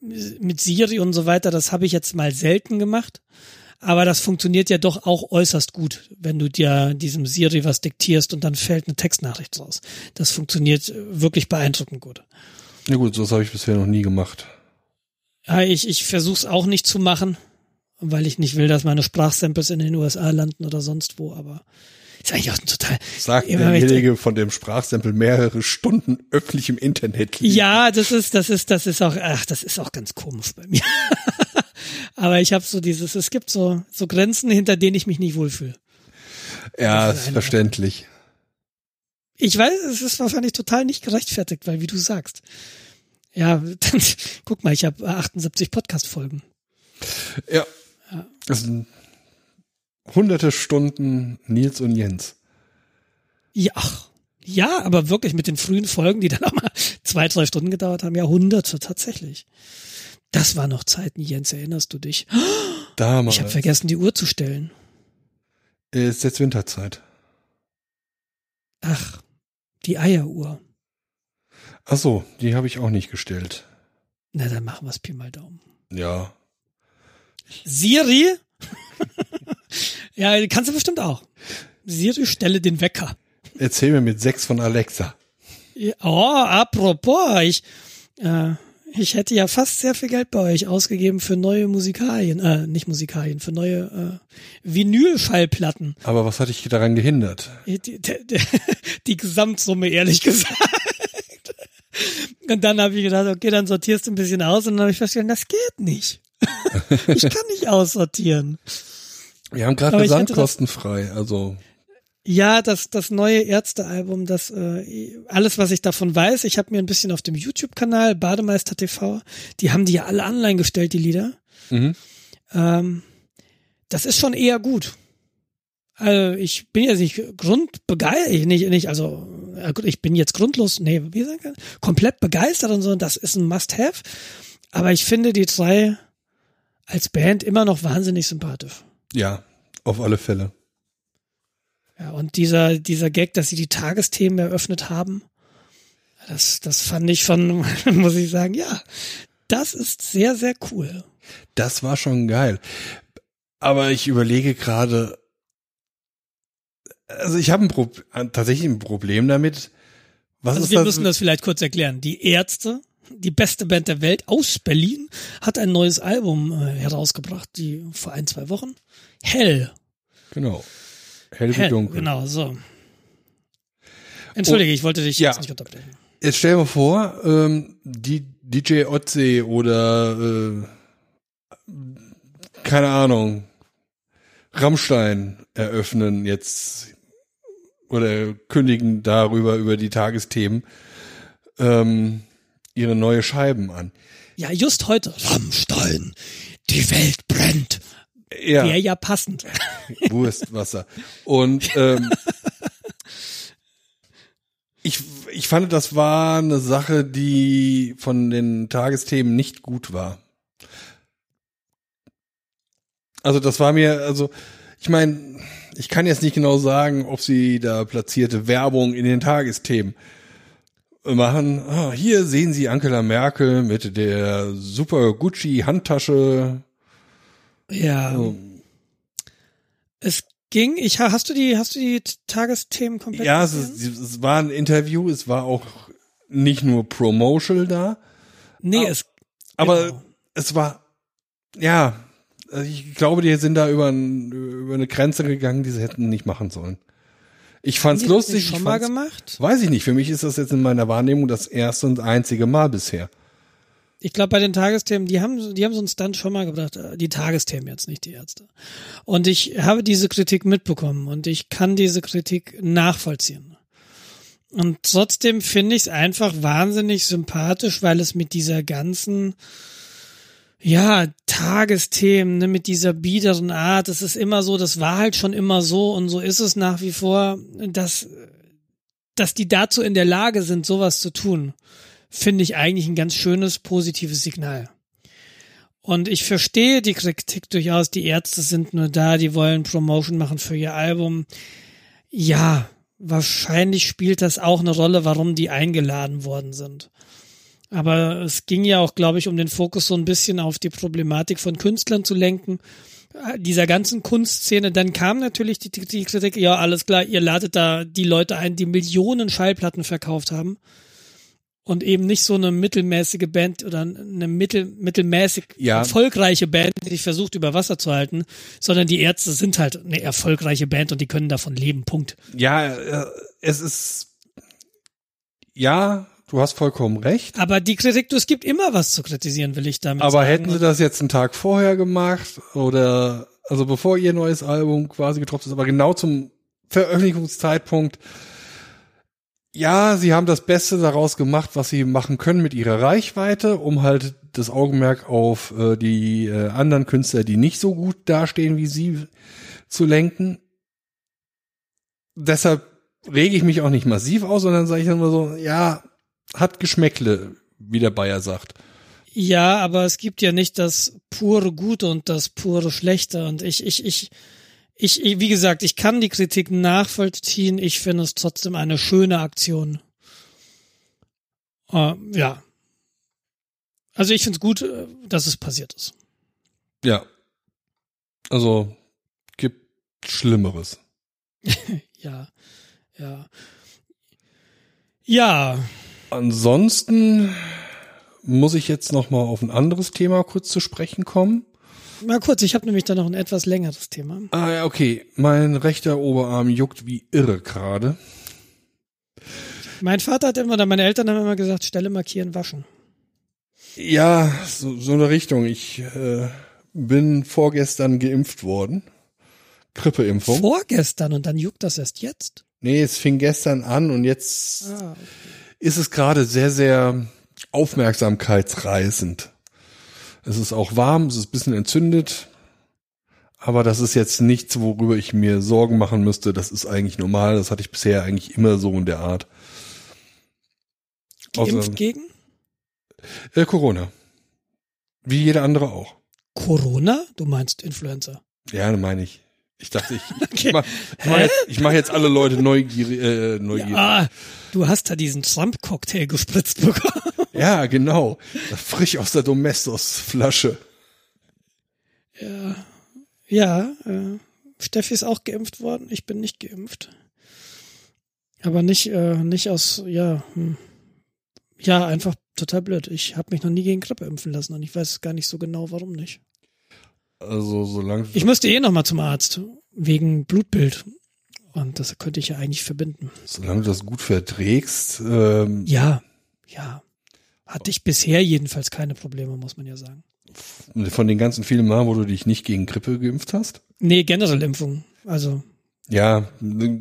B: mit Siri und so weiter, das habe ich jetzt mal selten gemacht. Aber das funktioniert ja doch auch äußerst gut, wenn du dir diesem Siri was diktierst und dann fällt eine Textnachricht raus. Das funktioniert äh, wirklich beeindruckend gut.
A: Ja gut, sowas habe ich bisher noch nie gemacht.
B: Ja, ich ich versuche es auch nicht zu machen, weil ich nicht will, dass meine Sprachsamples in den USA landen oder sonst wo, aber ist eigentlich auch ein total.
A: Sagt derjenige, von dem Sprachsample mehrere Stunden öffentlich im Internet liegt.
B: Ja, das ist, das ist, das ist auch, ach, das ist auch ganz komisch bei mir. aber ich habe so dieses, es gibt so, so Grenzen, hinter denen ich mich nicht wohlfühle.
A: Ja,
B: Das ist
A: ist verständlich.
B: Ich weiß, es ist wahrscheinlich total nicht gerechtfertigt, weil wie du sagst. Ja, dann, guck mal, ich habe 78 Podcast-Folgen.
A: Ja. Das sind hunderte Stunden Nils und Jens.
B: Ja, ja, aber wirklich mit den frühen Folgen, die dann auch mal zwei, drei Stunden gedauert haben, ja, hunderte tatsächlich. Das war noch Zeiten, Jens, erinnerst du dich?
A: Damals.
B: Ich habe vergessen, die Uhr zu stellen.
A: Ist jetzt Winterzeit.
B: Ach, die Eieruhr.
A: Ach so, die habe ich auch nicht gestellt.
B: Na, dann machen wir's Pi mal Daumen.
A: Ja.
B: Siri? Ja, kannst du bestimmt auch. Siri, stelle den Wecker.
A: Erzähl mir mit sechs von Alexa.
B: Ja, Oh, apropos, ich, äh, ich hätte ja fast sehr viel Geld bei euch ausgegeben für neue Musikalien, äh, nicht Musikalien, für neue äh, Vinylschallplatten.
A: Aber was hat dich daran gehindert?
B: Die, die, die, die Gesamtsumme, ehrlich gesagt. Und dann habe ich gedacht, okay, dann sortierst du ein bisschen aus und dann habe ich festgestellt, das geht nicht. Ich kann nicht aussortieren.
A: Wir haben gerade Versand kostenfrei, also
B: Ja, das, das neue Ärztealbum, das äh, alles, was ich davon weiß, ich habe mir ein bisschen auf dem YouTube-Kanal Bademeister TV, die haben die ja alle online gestellt, die Lieder.
A: Mhm.
B: Ähm, das ist schon eher gut. Also ich bin jetzt nicht grundbegeistert, nicht, nicht, also ich bin jetzt grundlos, nee, wie sagen wir, komplett begeistert und so, das ist ein Must-Have. Aber ich finde die drei als Band immer noch wahnsinnig sympathisch.
A: Ja, auf alle Fälle.
B: Ja, und dieser, dieser Gag, dass sie die Tagesthemen eröffnet haben, das, das fand ich schon, muss ich sagen, ja, das ist sehr, sehr cool.
A: Das war schon geil. Aber ich überlege gerade, also ich habe ein Pro tatsächlich ein Problem damit. Was
B: Also
A: ist
B: wir
A: das?
B: müssen das vielleicht kurz erklären. Die Ärzte, die beste Band der Welt aus Berlin, hat ein neues Album äh, herausgebracht, die vor ein, zwei Wochen. Hell.
A: Genau. Hell wie
B: Hell,
A: dunkel.
B: genau, so. Entschuldige, ich wollte dich
A: ja.
B: jetzt nicht unterbrechen.
A: Jetzt stell dir vor, ähm, die DJ Otze oder äh, keine Ahnung, Rammstein eröffnen jetzt oder kündigen darüber über die Tagesthemen ähm, ihre neue Scheiben an.
B: Ja, just heute. Rammstein, die Welt brennt.
A: Ja,
B: Wäre ja passend.
A: Wurstwasser. Und ähm, ich, ich fand, das war eine Sache, die von den Tagesthemen nicht gut war. Also das war mir, also ich meine, ich kann jetzt nicht genau sagen, ob sie da platzierte Werbung in den Tagesthemen machen. Ah, hier sehen Sie Angela Merkel mit der super Gucci Handtasche.
B: Ja.
A: Oh.
B: Es ging, ich, hast du die, hast du die Tagesthemen komplett
A: Ja, es, ist, es war ein Interview, es war auch nicht nur Promotional da,
B: Nee,
A: Ah,
B: es,
A: aber
B: Genau.
A: es war, ja, also ich glaube, die sind da über, ein, über eine Grenze gegangen, die sie hätten nicht machen sollen. Ich fand's lustig,
B: nicht
A: ich
B: schon mal
A: fand's,
B: gemacht?
A: weiß ich nicht, für mich ist das jetzt in meiner Wahrnehmung das erste und einzige Mal bisher.
B: Ich glaube, bei den Tagesthemen, die haben, die haben so einen Stunt schon mal gebracht. äh, Die Tagesthemen jetzt, nicht die Ärzte. Und ich habe diese Kritik mitbekommen und ich kann diese Kritik nachvollziehen. Und trotzdem finde ich es einfach wahnsinnig sympathisch, weil es mit dieser ganzen, ja, Tagesthemen, ne, mit dieser biederen Art, es ist immer so, das war halt schon immer so und so ist es nach wie vor, dass, dass die dazu in der Lage sind, sowas zu tun, finde ich eigentlich ein ganz schönes, positives Signal. Und ich verstehe die Kritik durchaus, die Ärzte sind nur da, die wollen Promotion machen für ihr Album. Ja, wahrscheinlich spielt das auch eine Rolle, warum die eingeladen worden sind. Aber es ging ja auch, glaube ich, um den Fokus so ein bisschen auf die Problematik von Künstlern zu lenken, dieser ganzen Kunstszene. Dann kam natürlich die, die Kritik, ja, alles klar, ihr ladet da die Leute ein, die Millionen Schallplatten verkauft haben und eben nicht so eine mittelmäßige Band oder eine mittel, mittelmäßig ja. erfolgreiche Band, die sich versucht über Wasser zu halten, sondern die Ärzte sind halt eine erfolgreiche Band und die können davon leben. Punkt.
A: Ja, äh, es ist ja, du hast vollkommen recht.
B: Aber die Kritik, du, es gibt immer was zu kritisieren, will ich damit
A: Aber
B: sagen.
A: hätten sie das jetzt einen Tag vorher gemacht oder also bevor ihr neues Album quasi getroffen ist, aber genau zum Veröffentlichungszeitpunkt ja, sie haben das Beste daraus gemacht, was sie machen können mit ihrer Reichweite, um halt das Augenmerk auf äh, die äh, anderen Künstler, die nicht so gut dastehen wie sie, zu lenken. Deshalb rege ich mich auch nicht massiv aus, sondern sage ich dann immer so, ja, hat Geschmäckle, wie der Bayer sagt.
B: Ja, aber es gibt ja nicht das pure Gute und das pure Schlechte. Und ich, ich, ich, ich, wie gesagt, ich kann die Kritik nachvollziehen. Ich finde es trotzdem eine schöne Aktion. Uh, ja. Also ich finde es gut, äh, dass es passiert ist.
A: Ja. Also gibt Schlimmeres.
B: ja, ja. Ja.
A: Ansonsten muss ich jetzt noch mal auf ein anderes Thema kurz zu sprechen kommen.
B: Mal kurz, ich habe nämlich da noch ein etwas längeres Thema.
A: Ah ja, okay. Mein rechter Oberarm juckt wie irre gerade.
B: Mein Vater hat immer, oder meine Eltern haben immer gesagt, Stelle markieren, waschen.
A: Ja, so, so eine Richtung. Ich äh, bin vorgestern geimpft worden. Grippeimpfung.
B: Vorgestern und dann juckt das erst jetzt?
A: Nee, es fing gestern an und jetzt ah, okay. ist es gerade sehr, sehr aufmerksamkeitsreißend. Es ist auch warm, es ist ein bisschen entzündet. Aber das ist jetzt nichts, worüber ich mir Sorgen machen müsste. Das ist eigentlich normal. Das hatte ich bisher eigentlich immer so in der Art.
B: Geimpft Außer, gegen?
A: Äh, Corona. Wie jeder andere auch.
B: Corona? Du meinst Influenza?
A: Ja, meine ich. Ich dachte, ich, okay. ich mache mach jetzt, mach jetzt alle Leute neugierig. Äh, neugierig.
B: Ja, du hast da diesen Trump-Cocktail gespritzt bekommen.
A: Ja, genau. Frisch aus der Domestos-Flasche.
B: Ja, ja äh, Steffi ist auch geimpft worden. Ich bin nicht geimpft. Aber nicht, äh, nicht aus, ja, hm. ja, einfach total blöd. Ich habe mich noch nie gegen Grippe impfen lassen und ich weiß gar nicht so genau, warum nicht.
A: Also solange
B: ich müsste eh noch mal zum Arzt wegen Blutbild und das könnte ich ja eigentlich verbinden.
A: Solange du das gut verträgst. Ähm,
B: ja, ja. Hatte ich bisher jedenfalls keine Probleme, muss man ja sagen.
A: Von den ganzen vielen Mal, wo du dich nicht gegen Grippe geimpft hast?
B: Nee, generell Impfung. Also.
A: Ja,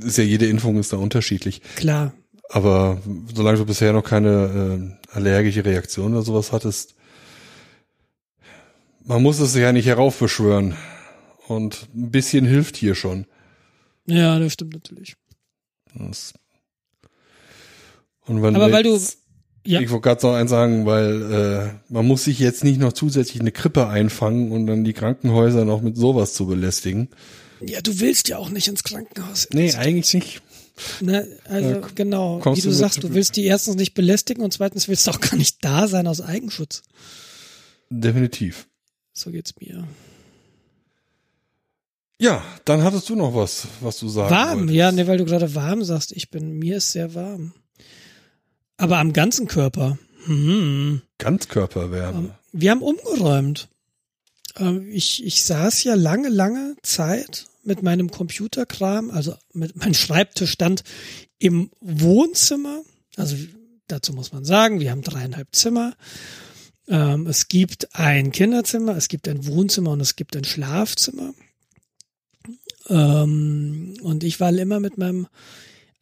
A: ist ja jede Impfung ist da unterschiedlich.
B: Klar.
A: Aber solange du bisher noch keine äh, allergische Reaktion oder sowas hattest, man muss es ja nicht heraufbeschwören. Und ein bisschen hilft hier schon.
B: Ja, das stimmt natürlich.
A: Das und wenn
B: Aber weil du
A: ja. Ich wollte gerade noch eins sagen, weil äh, man muss sich jetzt nicht noch zusätzlich eine Krippe einfangen und dann die Krankenhäuser noch mit sowas zu belästigen.
B: Ja, du willst ja auch nicht ins Krankenhaus.
A: Nee, eigentlich nicht.
B: Ne, also äh, genau, wie du, du sagst, du willst die erstens nicht belästigen und zweitens willst du auch gar nicht da sein aus Eigenschutz.
A: Definitiv.
B: So geht's mir.
A: Ja, dann hattest du noch was, was du sagst.
B: Warm,
A: wolltest.
B: ja, ne, weil du gerade warm sagst. Ich bin, mir ist sehr warm. Aber am ganzen Körper. Hm.
A: Ganzkörperwärme.
B: Wir haben umgeräumt. Ähm, ich, ich saß ja lange, lange Zeit mit meinem Computerkram, also mit meinem Schreibtisch stand im Wohnzimmer. Also dazu muss man sagen, wir haben dreieinhalb Zimmer. Ähm, es gibt ein Kinderzimmer, es gibt ein Wohnzimmer und es gibt ein Schlafzimmer. und ich war immer mit meinem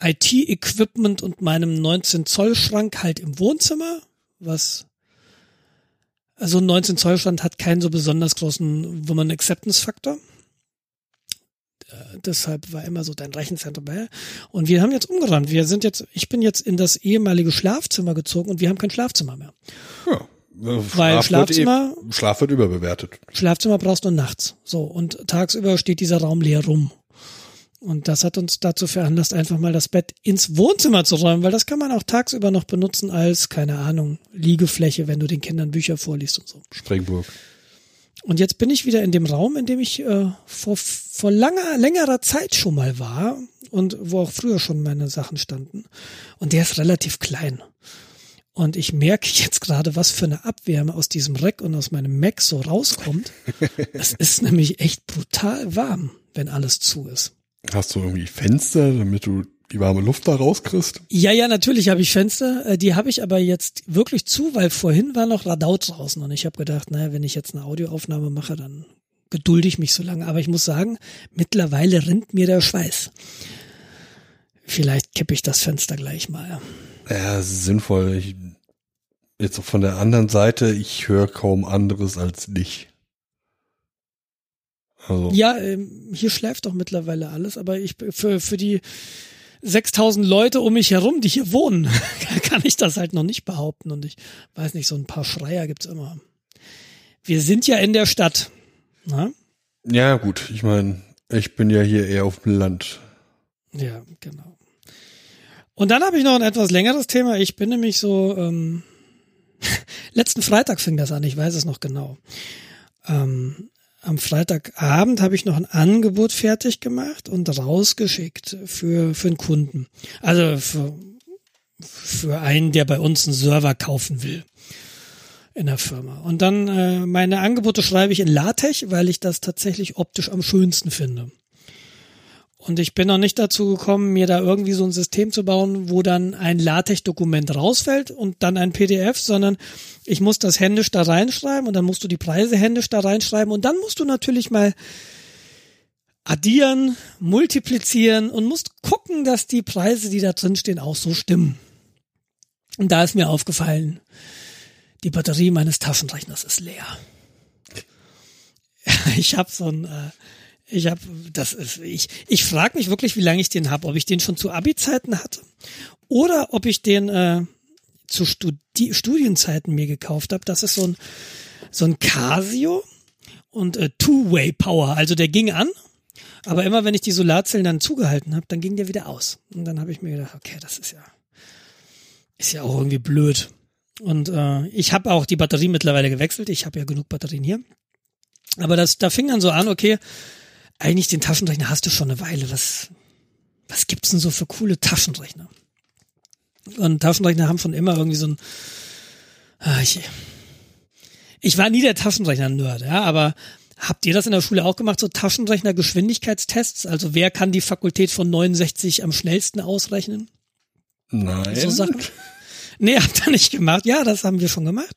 B: IT-Equipment und meinem 19 Zoll Schrank halt im Wohnzimmer, was also ein 19 Zoll Schrank hat keinen so besonders großen Woman Acceptance Faktor. Äh, deshalb war immer so dein Rechenzentrum bei. Und wir haben jetzt umgerannt. Wir sind jetzt, ich bin jetzt in das ehemalige Schlafzimmer gezogen und wir haben kein Schlafzimmer mehr.
A: Ja. Schlaf
B: Weil Schlafzimmer,
A: Wird eh, Schlaf wird überbewertet.
B: Schlafzimmer brauchst du nachts. So. Und tagsüber steht dieser Raum leer rum. Und das hat uns dazu veranlasst, einfach mal das Bett ins Wohnzimmer zu räumen, weil das kann man auch tagsüber noch benutzen als, keine Ahnung, Liegefläche, wenn du den Kindern Bücher vorliest und so.
A: Sprengburg.
B: Und jetzt bin ich wieder in dem Raum, in dem ich äh, vor, vor langer, längerer Zeit schon mal war und wo auch früher schon meine Sachen standen. Und der ist relativ klein. Und ich merke jetzt gerade, was für eine Abwärme aus diesem Rack und aus meinem Mac so rauskommt. es ist nämlich echt brutal warm, wenn alles zu ist.
A: Hast du irgendwie Fenster, damit du die warme Luft da rauskriegst?
B: Ja, ja, natürlich habe ich Fenster. Äh, Die habe ich aber jetzt wirklich zu, weil vorhin war noch Radau draußen und ich habe gedacht, naja, wenn ich jetzt eine Audioaufnahme mache, dann gedulde ich mich so lange. Aber ich muss sagen, mittlerweile rinnt mir der Schweiß. Vielleicht kippe ich das Fenster gleich mal.
A: Ja, sinnvoll. Ich, jetzt von der anderen Seite, ich höre kaum anderes als dich. Also,
B: Ja, ähm, hier schläft doch mittlerweile alles, aber ich für für die 6000 Leute um mich herum, die hier wohnen, kann ich das halt noch nicht behaupten und ich weiß nicht, so ein paar Schreier gibt's immer. Wir sind ja in der Stadt. Na?
A: ja gut, ich meine, ich bin ja hier eher auf dem Land.
B: Ja, genau. Und dann habe ich noch ein etwas längeres Thema. Ich bin nämlich so, ähm, letzten Freitag fing das an, ich weiß es noch genau. Ähm, am Freitagabend habe ich noch ein Angebot fertig gemacht und rausgeschickt für, für einen Kunden. Also für, für einen, der bei uns einen Server kaufen will in der Firma. Und dann äh, meine Angebote schreibe ich in LaTeX, weil ich das tatsächlich optisch am schönsten finde. Und ich bin noch nicht dazu gekommen, mir da irgendwie so ein System zu bauen, wo dann ein LaTeX-Dokument rausfällt und dann ein PDF, sondern ich muss das händisch da reinschreiben und dann musst du die Preise händisch da reinschreiben und dann musst du natürlich mal addieren, multiplizieren und musst gucken, dass die Preise, die da drin stehen, auch so stimmen. Und da ist mir aufgefallen, die Batterie meines Taschenrechners ist leer. Ich habe so ein, äh, ich habe, das ist, ich, ich frage mich wirklich, wie lange ich den habe, ob ich den schon zu Abi-Zeiten hatte oder ob ich den äh, zu Studi Studienzeiten mir gekauft habe. Das ist so ein, so ein Casio und äh, Two-Way Power. Also der ging an, aber immer wenn ich die Solarzellen dann zugehalten habe, dann ging der wieder aus. Und dann habe ich mir gedacht, okay, das ist ja, ist ja auch irgendwie blöd. Und äh, ich habe auch die Batterie mittlerweile gewechselt. Ich habe ja genug Batterien hier. Aber das, da fing dann so an, okay, eigentlich den Taschenrechner hast du schon eine Weile. Was, was gibt's denn so für coole Taschenrechner? Und Taschenrechner haben schon immer irgendwie so ein, ah, ich, ich war nie der Taschenrechner-Nerd, ja, aber habt ihr das in der Schule auch gemacht, so Taschenrechner-Geschwindigkeitstests? Also wer kann die Fakultät von 69 am schnellsten ausrechnen?
A: Nein.
B: So Sachen. Nee, habt ihr nicht gemacht. Ja, das haben wir schon gemacht.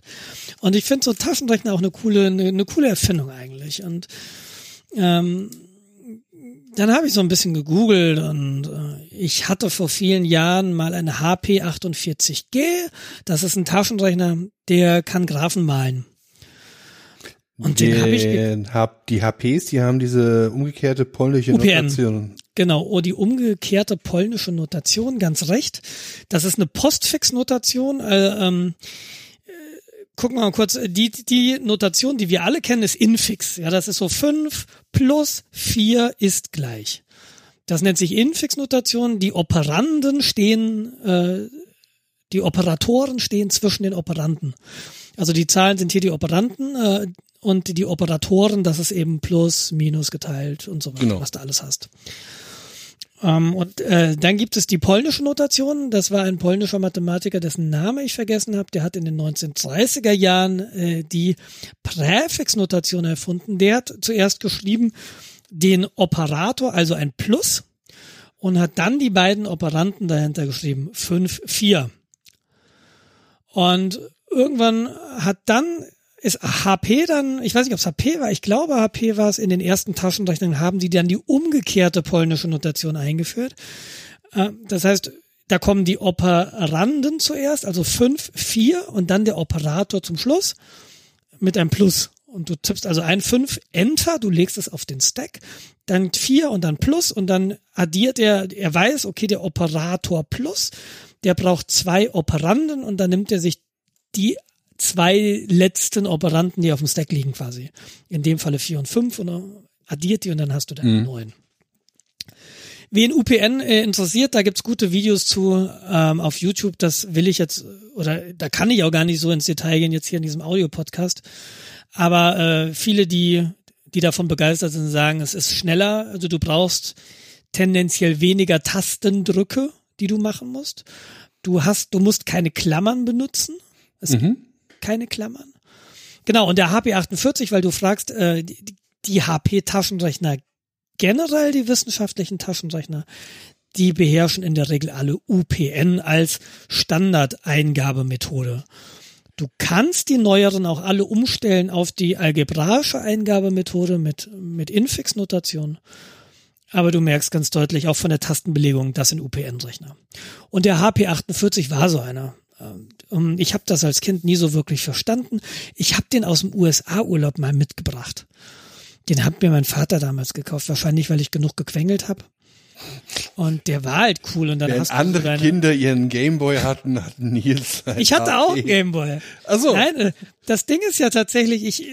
B: Und ich finde so Taschenrechner auch eine coole, eine, eine coole Erfindung eigentlich. Und ähm, dann habe ich so ein bisschen gegoogelt und äh, ich hatte vor vielen Jahren mal eine HP 48G. Das ist ein Taschenrechner, der kann Graphen malen. Und den habe ich
A: Den hab, die HPs, die haben diese umgekehrte polnische
B: UPN.
A: Notation.
B: Genau, oh, die umgekehrte polnische Notation, ganz recht. Das ist eine Postfix-Notation. Äh, ähm, äh, gucken wir mal kurz, die, die Notation, die wir alle kennen, ist Infix. Ja, das ist so fünf plus vier ist gleich. Das nennt sich Infix-Notation. Die Operanden stehen, äh, die Operatoren stehen zwischen den Operanden. Also die Zahlen sind hier die Operanden äh, und die Operatoren, das ist eben plus, minus geteilt und so weiter,
A: Genau.
B: was du alles hast. Ähm, und äh, dann gibt es die polnische Notation. Das war ein polnischer Mathematiker, dessen Name ich vergessen habe. Der hat in den 1930er Jahren äh, die Präfixnotation erfunden. Der hat zuerst geschrieben den Operator, also ein Plus, und hat dann die beiden Operanten dahinter geschrieben, 5, 4. Und irgendwann hat dann ist HP dann, ich weiß nicht, ob es HP war, ich glaube HP war es, in den ersten Taschenrechnern haben die dann die umgekehrte polnische Notation eingeführt. Äh, das heißt, da kommen die Operanden zuerst, also fünf, vier und dann der Operator zum Schluss mit einem Plus. Und du tippst also ein fünf Enter, du legst es auf den Stack, dann vier und dann Plus und dann addiert er, er weiß, okay, der Operator Plus, der braucht zwei Operanden und dann nimmt er sich die zwei letzten Operanden, die auf dem Stack liegen quasi. In dem Falle vier und fünf und addiert die und dann hast du dann mhm. neun. Wen UPN äh, interessiert, da gibt's gute Videos zu ähm, auf YouTube. Das will ich jetzt, oder da kann ich auch gar nicht so ins Detail gehen jetzt hier in diesem Audio-Podcast. Aber äh, viele, die, die davon begeistert sind, sagen, es ist schneller. Also du brauchst tendenziell weniger Tastendrücke, die du machen musst. Du hast, du musst keine Klammern benutzen. Es mhm. Keine Klammern. Genau, und der HP48, weil du fragst, äh, die, die HP-Taschenrechner generell die wissenschaftlichen Taschenrechner, die beherrschen in der Regel alle UPN als Standardeingabemethode. Du kannst die neueren auch alle umstellen auf die algebraische Eingabemethode mit, mit Infix-Notation. Aber du merkst ganz deutlich auch von der Tastenbelegung, das sind UPN-Rechner. Und der HP48 war so einer. Ähm, ich habe das als Kind nie so wirklich verstanden. Ich habe den aus dem USA-Urlaub mal mitgebracht. Den hat mir mein Vater damals gekauft, wahrscheinlich weil ich genug gequengelt habe. Und der war halt cool und dann
A: Wenn
B: hast
A: andere
B: deine,
A: Kinder ihren Gameboy hatten, hatten Nils
B: Ich hatte auch einen. Gameboy.
A: Also
B: Nein, äh, das Ding ist ja tatsächlich, ich,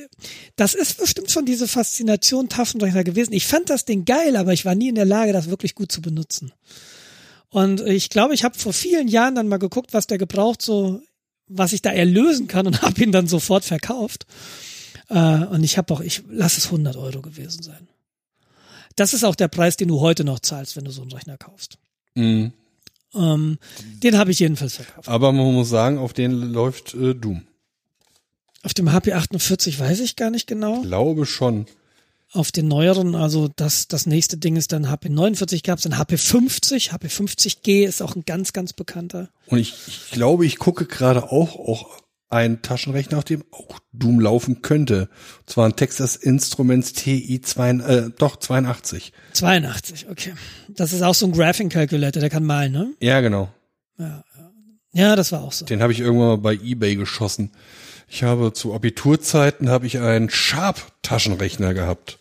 B: das ist bestimmt schon diese Faszination Taschenrechner gewesen. Ich fand das Ding geil, aber ich war nie in der Lage, das wirklich gut zu benutzen. Und ich glaube, ich habe vor vielen Jahren dann mal geguckt, was der gebraucht, so was ich da erlösen kann und habe ihn dann sofort verkauft. Äh, und ich habe auch, ich lass es 100 Euro gewesen sein. Das ist auch der Preis, den du heute noch zahlst, wenn du so einen Rechner kaufst.
A: Mhm.
B: Ähm, den habe ich jedenfalls verkauft.
A: Aber man muss sagen, auf den läuft äh, Doom.
B: Auf dem HP48 weiß ich gar nicht genau.
A: Glaube schon.
B: Auf den neueren, also das, das nächste Ding ist dann HP49 gab es, dann HP50. HP50G ist auch ein ganz, ganz bekannter.
A: Und ich, ich glaube, ich gucke gerade auch, auch ein Taschenrechner, auf dem auch Doom laufen könnte. Und zwar ein Texas Instruments TI 2, äh, doch 82.
B: 82, okay. Das ist auch so ein Graphing Calculator, der kann malen, ne?
A: Ja, genau.
B: Ja, ja. ja das war auch so.
A: Den habe ich irgendwann mal bei eBay geschossen. Ich habe zu Abiturzeiten habe ich einen Sharp Taschenrechner gehabt.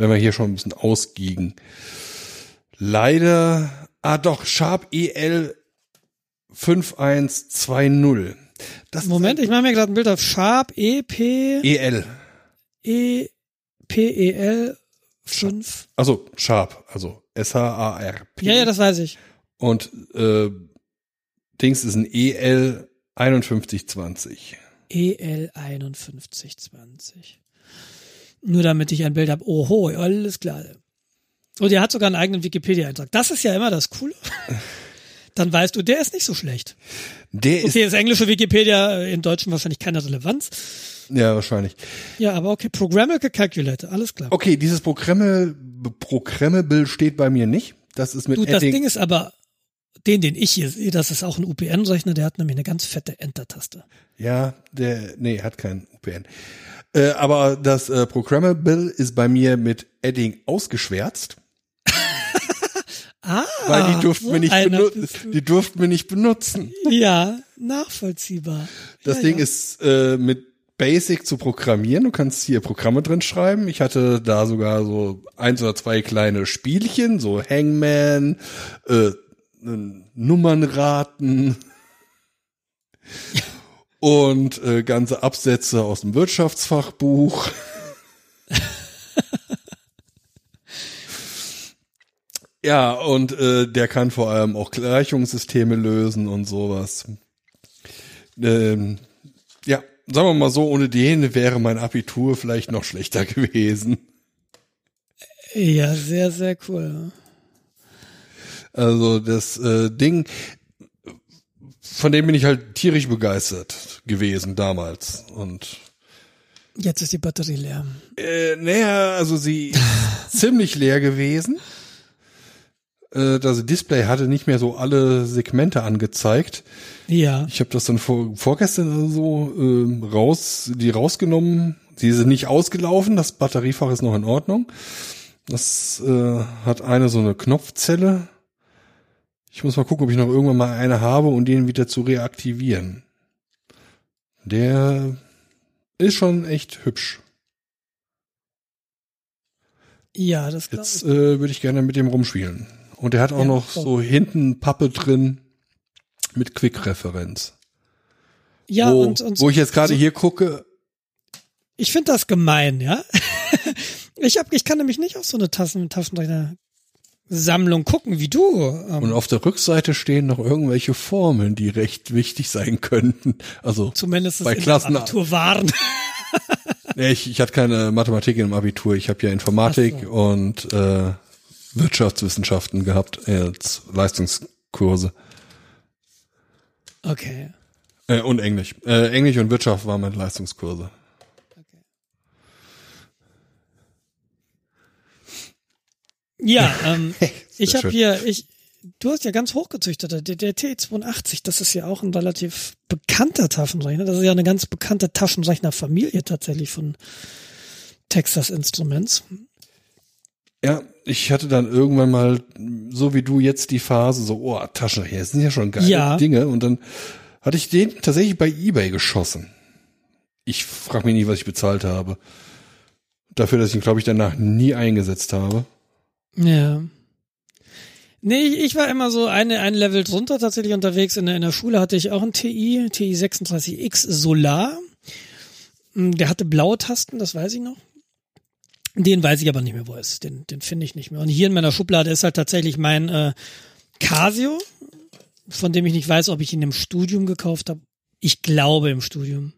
A: Wenn wir hier schon ein bisschen ausgiegen. Leider, ah doch, Sharp EL 5120. Das
B: Moment, ich mache mir gerade ein Bild auf Sharp E P
A: EL.
B: E P E L 5.
A: Also Sharp, also S-H-A-R-P.
B: Ja, ja, das weiß ich.
A: Und äh, Dings ist ein E EL 5120.
B: EL 5120. Nur damit ich ein Bild habe. Oho, alles klar. Und er hat sogar einen eigenen Wikipedia-Eintrag. Das ist ja immer das Coole. Dann weißt du, der ist nicht so schlecht.
A: Der
B: Okay,
A: ist
B: das englische Wikipedia, äh, in Deutschen wahrscheinlich keine Relevanz.
A: ja wahrscheinlich.
B: Ja, aber okay, Programmable Calculator, alles klar.
A: Okay, dieses Programme Programmable steht bei mir nicht. Das ist mit
B: Du, das. Ding ist aber, den, den ich hier sehe, das ist auch ein UPN-Rechner, der hat nämlich eine ganz fette Enter-Taste.
A: Ja, der nee, hat keinen UPN. Äh, aber das äh, Programmable ist bei mir mit Edding ausgeschwärzt,
B: Ah,
A: weil die durften
B: so
A: wir nicht benutzen. Die durften wir nicht benutzen.
B: Ja, nachvollziehbar.
A: Das
B: ja,
A: Ding
B: ja.
A: ist äh, mit Basic zu programmieren. Du kannst hier Programme drin schreiben. Ich hatte da sogar so eins oder zwei kleine Spielchen, so Hangman, äh, Nummernraten und äh, ganze Absätze aus dem Wirtschaftsfachbuch. Ja, und äh, der kann vor allem auch Gleichungssysteme lösen und sowas. Ähm, ja, sagen wir mal so, ohne den wäre mein Abitur vielleicht noch schlechter gewesen.
B: Ja, sehr, sehr cool.
A: Also das äh, Ding, von dem bin ich halt tierisch begeistert gewesen damals. Und
B: Jetzt ist die Batterie leer.
A: äh, naja, also sie ist ziemlich leer gewesen. Äh, das Display hatte nicht mehr so alle Segmente angezeigt.
B: Ja.
A: Ich habe das dann vor, vorgestern so ähm, raus, die rausgenommen. Sie sind nicht ausgelaufen, das Batteriefach ist noch in Ordnung. Das äh, hat eine so eine Knopfzelle. Ich muss mal gucken, ob ich noch irgendwann mal eine habe und den wieder zu reaktivieren. Der ist schon echt hübsch.
B: Ja, das glaube
A: Jetzt äh, würde ich gerne mit dem rumspielen. Und der hat auch
B: Ja,
A: noch so hinten Pappe drin mit Quick-Referenz.
B: Ja,
A: wo,
B: und, und
A: wo ich jetzt gerade
B: so-
A: hier gucke,
B: ich finde das gemein, ja. ich hab, ich kann nämlich nicht auf so eine Taschen, Taschenrechner Sammlung gucken wie du.
A: und
B: Ähm,
A: auf der Rückseite stehen noch irgendwelche Formeln, die recht wichtig sein könnten. Also,
B: zumindest
A: bei
B: in
A: Klassen-
B: der Abitur waren.
A: nee, ich, ich hatte keine Mathematik im Abitur, ich habe ja Informatik
B: so.
A: und äh, Wirtschaftswissenschaften gehabt als Leistungskurse.
B: okay.
A: Äh, und Englisch. Äh, Englisch und Wirtschaft waren meine Leistungskurse.
B: Ja, ähm, ich habe hier, ich, du hast ja ganz hochgezüchtete, der, der T82, das ist ja auch ein relativ bekannter Taschenrechner. Das ist ja eine ganz bekannte Taschenrechnerfamilie tatsächlich von Texas Instruments.
A: Ja, ich hatte dann irgendwann mal, so wie du jetzt die Phase, so, oh, Taschenrechner, das sind ja schon geile
B: Ja.
A: Dinge. Und dann hatte ich den tatsächlich bei Ebay geschossen. Ich frage mich nie, was ich bezahlt habe. Dafür, dass ich ihn, glaube ich, danach nie eingesetzt habe.
B: Ja. Nee, ich ich war immer so eine, ein Level drunter tatsächlich unterwegs. In der, in der Schule hatte ich auch einen TI, TI 36X Solar. Hm, Der hatte blaue Tasten, das weiß ich noch. Den weiß ich aber nicht mehr, wo er ist. Den, den finde ich nicht mehr. Und hier in meiner Schublade ist halt tatsächlich mein äh, Casio, von dem ich nicht weiß, ob ich ihn im Studium gekauft habe. Ich glaube im Studium.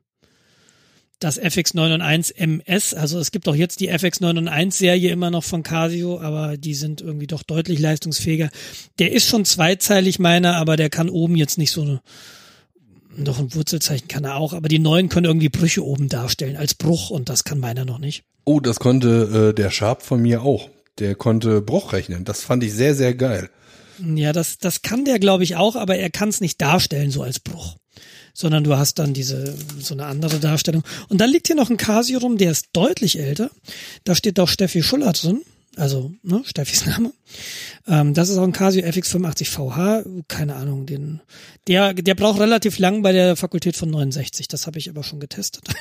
B: Das FX991 MS, also es gibt auch jetzt die FX991 Serie immer noch von Casio, aber die sind irgendwie doch deutlich leistungsfähiger. Der ist schon zweizeilig meiner, aber der kann oben jetzt nicht so eine, noch ein Wurzelzeichen kann er auch, aber die neuen können irgendwie Brüche oben darstellen als Bruch und das kann meiner noch nicht.
A: Oh, das konnte äh, der Sharp von mir auch. Der konnte Bruch rechnen. Das fand ich sehr, sehr geil.
B: Ja, das, das kann der, glaube ich, auch, aber er kann es nicht darstellen, so als Bruch. Sondern du hast dann diese, so eine andere Darstellung. Und dann liegt hier noch ein Casio rum, der ist deutlich älter. Da steht auch Steffi Schuller drin. Also, ne, Steffis Name. Ähm, das ist auch ein Casio FX85VH. Keine Ahnung, den, der, der braucht relativ lang bei der Fakultät von 69. Das habe ich aber schon getestet.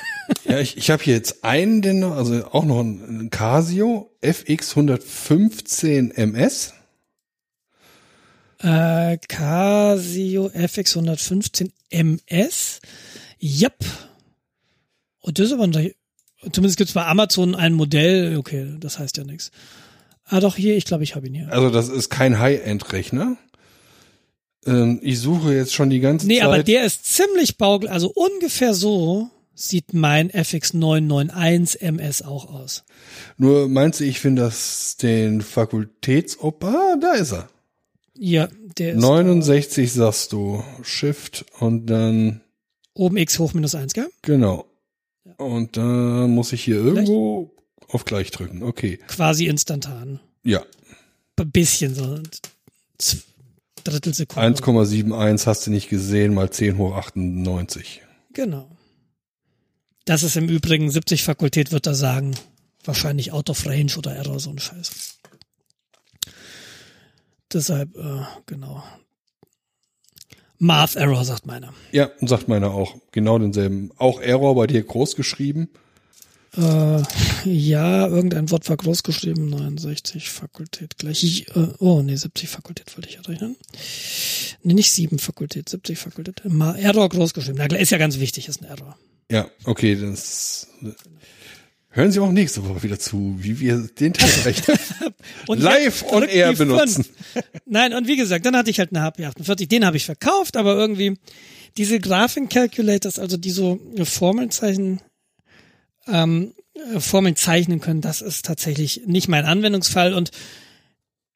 A: Ja, ich, ich habe hier jetzt einen, den also auch noch ein Casio FX 115 MS.
B: Äh, Casio FX115 MS. Yep. Und das ist aber ein, zumindest gibt's bei Amazon ein Modell. Okay, das heißt ja nichts. Ah, doch, hier, ich glaube, ich habe ihn hier.
A: Also das ist kein High-End-Rechner. Ähm, ich suche jetzt schon die ganze
B: Nee,
A: Zeit.
B: aber der ist ziemlich baugl, also ungefähr so sieht mein FX991 MS auch aus.
A: Nur meinst du, ich finde das den Fakultätsopa? Ah, da ist er.
B: Ja, der ist
A: 69 sagst du. Shift und dann,
B: oben X hoch minus eins, gell?
A: genau. Und da muss ich hier irgendwo auf gleich drücken. Okay.
B: Quasi instantan.
A: Ja.
B: Ein bisschen so. Drittelsekunde.
A: 1,71 hast du nicht gesehen, mal 10 hoch 98.
B: Genau. Das ist im Übrigen 70 Fakultät, wird er sagen. Wahrscheinlich out of range oder Error, so ein Scheiß. Deshalb, äh, genau. Math Error, sagt meiner.
A: Ja, sagt meiner auch. Genau denselben. Auch Error bei dir groß geschrieben.
B: Äh, ja, irgendein Wort war groß geschrieben. 69 Fakultät gleich. Ich, äh, oh, nee, 70 Fakultät wollte ich ja rechnen. Nee, nicht 7 Fakultät, 70 Fakultät. Ma Error groß geschrieben. Na ist ja ganz wichtig, ist ein Error.
A: Ja, okay, das hören Sie auch nächste Woche wieder zu, wie wir den Taschenrechner
B: Und
A: live on
B: drückt
A: air benutzen.
B: Nein, und wie gesagt, dann hatte ich halt eine HP 48, den habe ich verkauft, aber irgendwie diese Graphen-Calculators, also die so Formelzeichen, ähm, äh, Formeln zeichnen können, das ist tatsächlich nicht mein Anwendungsfall und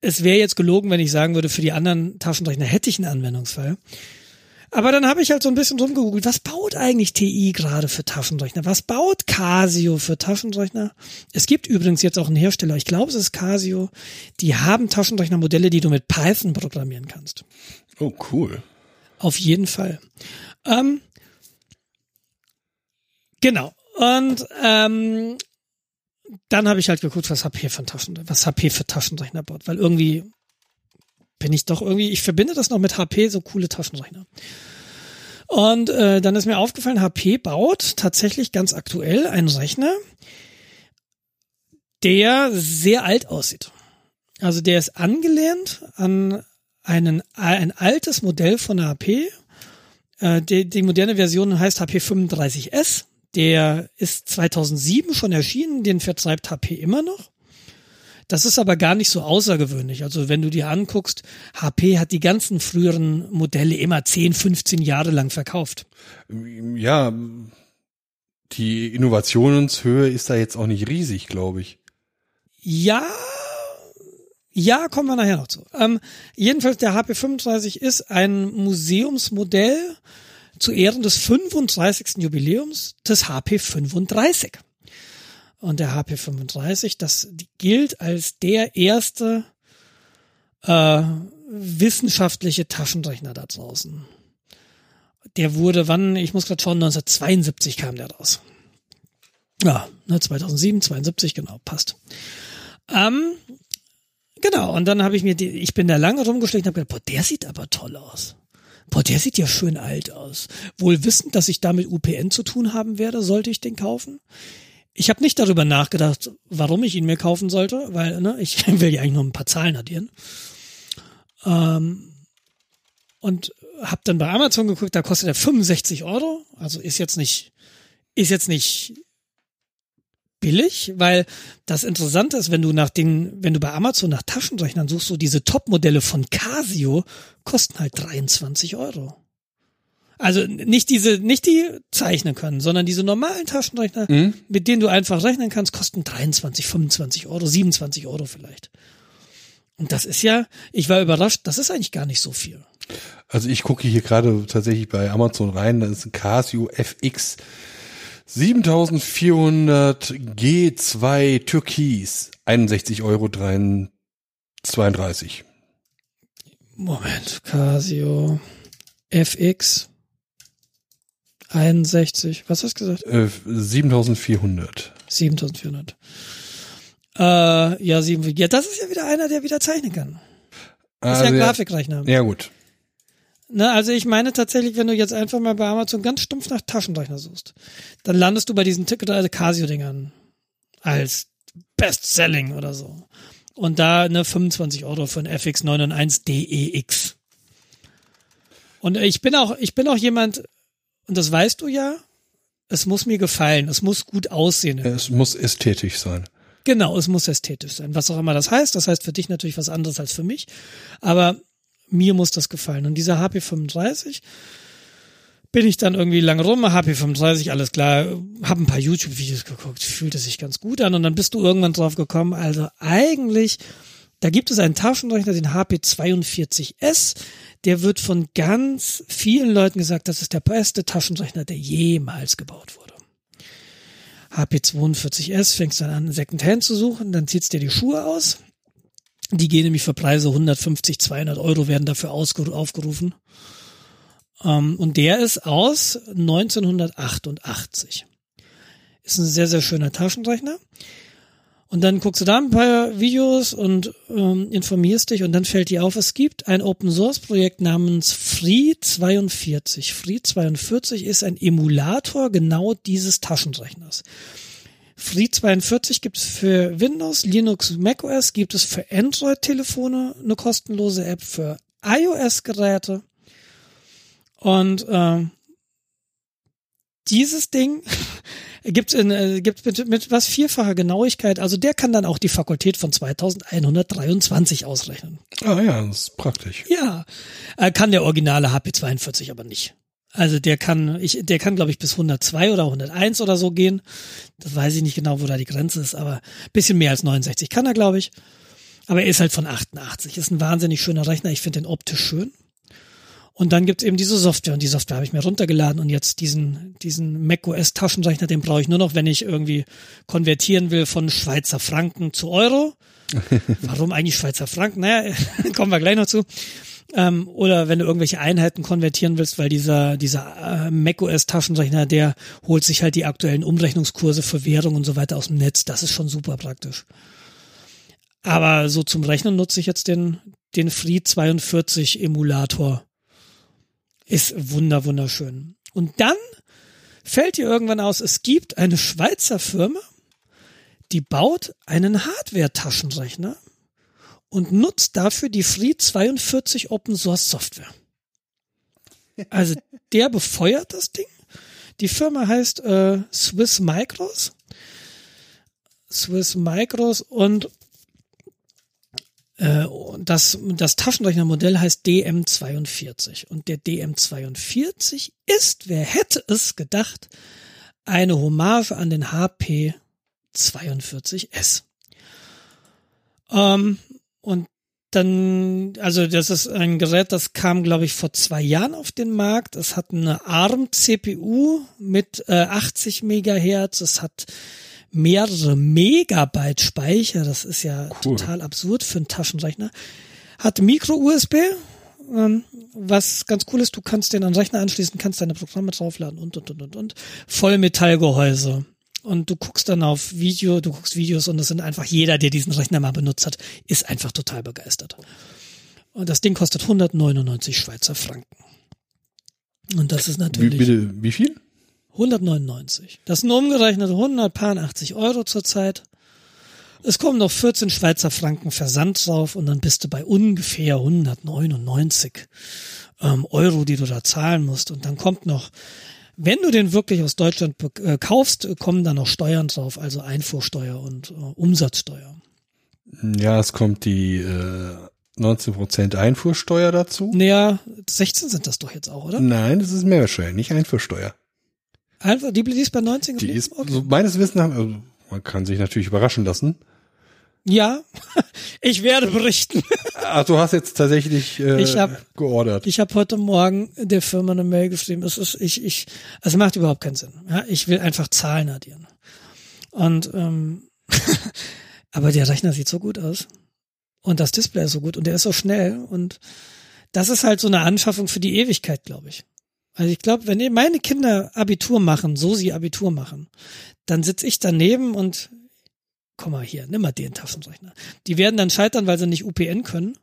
B: es wäre jetzt gelogen, wenn ich sagen würde, für die anderen Taschenrechner hätte ich einen Anwendungsfall. Aber dann habe ich halt so ein bisschen rumgegoogelt, was baut eigentlich TI gerade für Taschenrechner? Was baut Casio für Taschenrechner? Es gibt übrigens jetzt auch einen Hersteller, ich glaube es ist Casio, die haben Taschenrechnermodelle, die du mit Python programmieren kannst.
A: Oh, cool.
B: Auf jeden Fall. Ähm, genau. Und ähm, dann habe ich halt geguckt, was HP für Taschenrechner, was HP für Taschenrechner baut, weil irgendwie bin ich doch irgendwie, ich verbinde das noch mit HP, so coole Taschenrechner. Und äh, dann ist mir aufgefallen, HP baut tatsächlich ganz aktuell einen Rechner, der sehr alt aussieht. Also der ist angelehnt an einen, ein altes Modell von HP. Äh, die, die moderne Version heißt HP 35S. Der ist 2007 schon erschienen, den vertreibt HP immer noch. Das ist aber gar nicht so außergewöhnlich. Also wenn du dir anguckst, HP hat die ganzen früheren Modelle immer 10, 15 Jahre lang verkauft.
A: Ja, die Innovationshöhe ist da jetzt auch nicht riesig, glaube ich.
B: Ja, ja, kommen wir nachher noch zu. Ähm, jedenfalls der HP 35 ist ein Museumsmodell zu Ehren des 35. Jubiläums des HP 35. Und der HP 35, das gilt als der erste äh, wissenschaftliche Taschenrechner da draußen. Der wurde wann, ich muss gerade schauen, 1972 kam der raus. Ja, ne, 2007, 72, genau, passt. Ähm, genau, und dann habe ich mir, die, ich bin da lange rumgeschlichen und habe gedacht, boah, der sieht aber toll aus. Boah, der sieht ja schön alt aus. Wohl wissend, dass ich damit UPN zu tun haben werde, sollte ich den kaufen. Ich habe nicht darüber nachgedacht, warum ich ihn mir kaufen sollte, weil ne, ich will ja eigentlich nur ein paar Zahlen addieren. Ähm, und habe dann bei Amazon geguckt, da kostet er 65 Euro. Also ist jetzt nicht, ist jetzt nicht billig, weil das Interessante ist, wenn du nach den, wenn du bei Amazon nach Taschenrechnern suchst, so diese Top-Modelle von Casio kosten halt 23 Euro. Also nicht diese, nicht die zeichnen können, sondern diese normalen Taschenrechner, mhm. mit denen du einfach rechnen kannst, kosten 23, 25 Euro, 27 Euro vielleicht. Und das ist ja, ich war überrascht, das ist eigentlich gar nicht so viel.
A: Also ich gucke hier gerade tatsächlich bei Amazon rein, da ist ein Casio FX 7400 G2 Türkis, 61 Euro 32.
B: Moment, Casio FX 61, was hast du gesagt?
A: Äh, 7400.
B: 7400. Äh, ja, sieben, ja, das ist ja wieder einer, der wieder zeichnen kann. Das ist ja ein also, Grafikrechner.
A: Ja, gut.
B: Ne, also ich meine tatsächlich, wenn du jetzt einfach mal bei Amazon ganz stumpf nach Taschenrechner suchst, dann landest du bei diesen Ticket also Casio-Dingern als Best-Selling oder so. Und da ne 25 Euro für ein FX991 DEX. Und ich bin auch, ich bin auch jemand, und das weißt du ja, es muss mir gefallen, es muss gut aussehen.
A: Es muss ästhetisch sein.
B: Genau, es muss ästhetisch sein. Was auch immer das heißt. Das heißt für dich natürlich was anderes als für mich. Aber mir muss das gefallen. Und dieser HP35 bin ich dann irgendwie lang rum, HP35, alles klar, habe ein paar YouTube-Videos geguckt, fühlte sich ganz gut an und dann bist du irgendwann drauf gekommen, also eigentlich, da gibt es einen Taschenrechner, den HP42S, der wird von ganz vielen Leuten gesagt, das ist der beste Taschenrechner, der jemals gebaut wurde. HP42S fängst dann an, Secondhand zu suchen, dann ziehst dir die Schuhe aus. Die gehen nämlich für Preise 150, 200 Euro werden dafür aufgerufen. Ähm, und der ist aus 1988. Ist ein sehr, sehr schöner Taschenrechner. Und dann guckst du da ein paar Videos und ähm, informierst dich und dann fällt dir auf, es gibt ein Open Source Projekt namens Free42. Free42 ist ein Emulator genau dieses Taschenrechners. Free42 gibt es für Windows, Linux, macOS, gibt es für Android-Telefone eine kostenlose App, für iOS-Geräte. Und ähm, dieses Ding gibt's in äh, gibt's mit, mit was vierfacher Genauigkeit. Also der kann dann auch die Fakultät von 2123 ausrechnen.
A: Ah ja, das ist praktisch.
B: Ja, äh, kann der originale HP42 aber nicht. Also der kann, ich, der kann glaube ich bis 102 oder 101 oder so gehen. Das weiß ich nicht genau, wo da die Grenze ist, aber bisschen mehr als 69 kann er glaube ich. Aber er ist halt von 88. Ist ein wahnsinnig schöner Rechner. Ich finde den optisch schön. Und dann gibt's eben diese Software und die Software habe ich mir runtergeladen und jetzt diesen, diesen macOS Taschenrechner, den brauche ich nur noch, wenn ich irgendwie konvertieren will von Schweizer Franken zu Euro. Warum eigentlich Schweizer Franken? Naja, kommen wir gleich noch zu. Ähm, oder wenn du irgendwelche Einheiten konvertieren willst, weil dieser, dieser äh, macOS Taschenrechner, der holt sich halt die aktuellen Umrechnungskurse für Währung und so weiter aus dem Netz. Das ist schon super praktisch. Aber so zum Rechnen nutze ich jetzt den, den Free 42 Emulator. Ist wunder, wunderschön. Und dann fällt dir irgendwann aus, es gibt eine Schweizer Firma, die baut einen Hardware-Taschenrechner und nutzt dafür die Free 42 Open Source Software. Also der befeuert das Ding. Die Firma heißt äh, Swiss Micros. Swiss Micros und das, das Taschenrechnermodell heißt DM42 und der DM42 ist, wer hätte es gedacht, eine Hommage an den HP 42S. Ähm, und dann, also das ist ein Gerät, das kam, glaube ich, vor zwei Jahren auf den Markt. Es hat eine ARM-CPU mit äh, 80 Megahertz. Es hat mehrere Megabyte Speicher. Das ist ja cool. total absurd für einen Taschenrechner. Hat Micro-USB, ähm, was ganz cool ist. Du kannst den an den Rechner anschließen, kannst deine Programme draufladen und, und, und, und, und. Vollmetallgehäuse und du guckst dann auf Video, du guckst Videos und es sind einfach jeder, der diesen Rechner mal benutzt hat, ist einfach total begeistert. Und das Ding kostet 199 Schweizer Franken. Und das ist natürlich.
A: Wie, bitte, wie viel?
B: 199. Das sind umgerechnet 180 Euro zurzeit. Es kommen noch 14 Schweizer Franken Versand drauf und dann bist du bei ungefähr 199 ähm, Euro, die du da zahlen musst. Und dann kommt noch wenn du den wirklich aus Deutschland äh, kaufst, kommen da noch Steuern drauf, also Einfuhrsteuer und äh, Umsatzsteuer.
A: Ja, es kommt die äh, 19% Einfuhrsteuer dazu.
B: Naja, 16 sind das doch jetzt auch, oder?
A: Nein, das ist Mehrwertsteuer, nicht Einfuhrsteuer.
B: Einfach, die, die ist bei 19
A: Die ist, okay. so meines Wissens nach, also man kann sich natürlich überraschen lassen.
B: Ja, ich werde berichten.
A: Ach, du hast jetzt tatsächlich äh,
B: ich hab,
A: geordert.
B: Ich habe heute Morgen der Firma eine Mail geschrieben. Es ist, ich, ich, es macht überhaupt keinen Sinn. Ja, ich will einfach Zahlen addieren. Und ähm, aber der Rechner sieht so gut aus und das Display ist so gut und der ist so schnell und das ist halt so eine Anschaffung für die Ewigkeit, glaube ich. Also ich glaube, wenn meine Kinder Abitur machen, so sie Abitur machen, dann sitze ich daneben und komm mal hier, nimm mal den Taschenrechner. Die werden dann scheitern, weil sie nicht UPN können.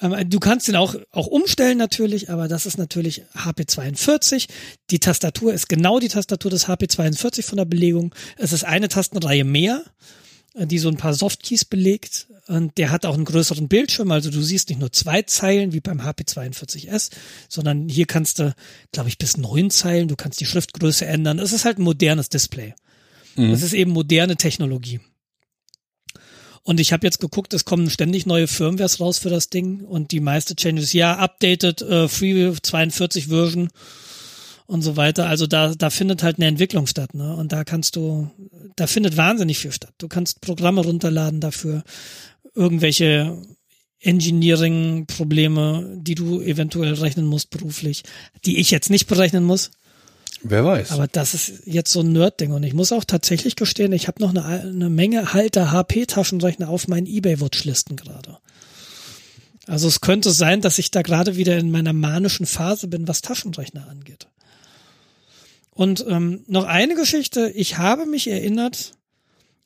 B: Ähm, du kannst den auch, auch umstellen natürlich, aber das ist natürlich HP42. Die Tastatur ist genau die Tastatur des HP42 von der Belegung. Es ist eine Tastenreihe mehr, die so ein paar Softkeys belegt. Und der hat auch einen größeren Bildschirm, also du siehst nicht nur zwei Zeilen wie beim HP42S, sondern hier kannst du, glaube ich, bis neun Zeilen, du kannst die Schriftgröße ändern. Es ist halt ein modernes Display. Mhm. Das ist eben moderne Technologie. Und ich habe jetzt geguckt, es kommen ständig neue Firmwares raus für das Ding und die meiste Changes, ja, updated äh, Free 42 Version und so weiter. Also da, da findet halt eine Entwicklung statt, ne? Und da kannst du, da findet wahnsinnig viel statt. Du kannst Programme runterladen dafür, irgendwelche Engineering-Probleme, die du eventuell rechnen musst beruflich, die ich jetzt nicht berechnen muss.
A: Wer weiß.
B: Aber das ist jetzt so ein Nerd-Ding. Und ich muss auch tatsächlich gestehen, ich habe noch eine, eine Menge halter HP-Taschenrechner auf meinen Ebay-Watchlisten gerade. Also es könnte sein, dass ich da gerade wieder in meiner manischen Phase bin, was Taschenrechner angeht. Und ähm, noch eine Geschichte. Ich habe mich erinnert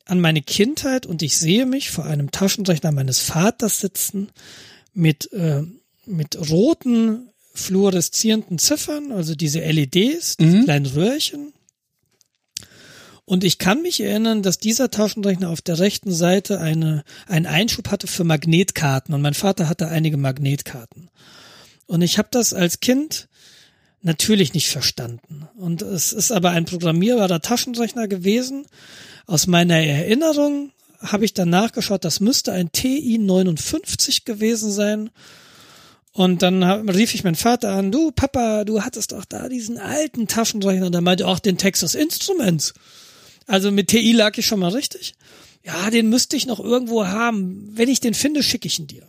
B: an meine Kindheit und ich sehe mich vor einem Taschenrechner meines Vaters sitzen mit, äh, mit roten fluoreszierenden Ziffern, also diese LEDs, diese mhm. kleinen Röhrchen. Und ich kann mich erinnern, dass dieser Taschenrechner auf der rechten Seite eine, einen Einschub hatte für Magnetkarten und mein Vater hatte einige Magnetkarten. Und ich habe das als Kind natürlich nicht verstanden. Und es ist aber ein programmierbarer Taschenrechner gewesen. Aus meiner Erinnerung habe ich dann nachgeschaut, das müsste ein TI 59 gewesen sein. Und dann rief ich meinen Vater an, du Papa, du hattest doch da diesen alten Taschenrechner. Und er meinte auch den Texas Instruments. Also mit TI lag ich schon mal richtig. Ja, den müsste ich noch irgendwo haben. Wenn ich den finde, schicke ich ihn dir.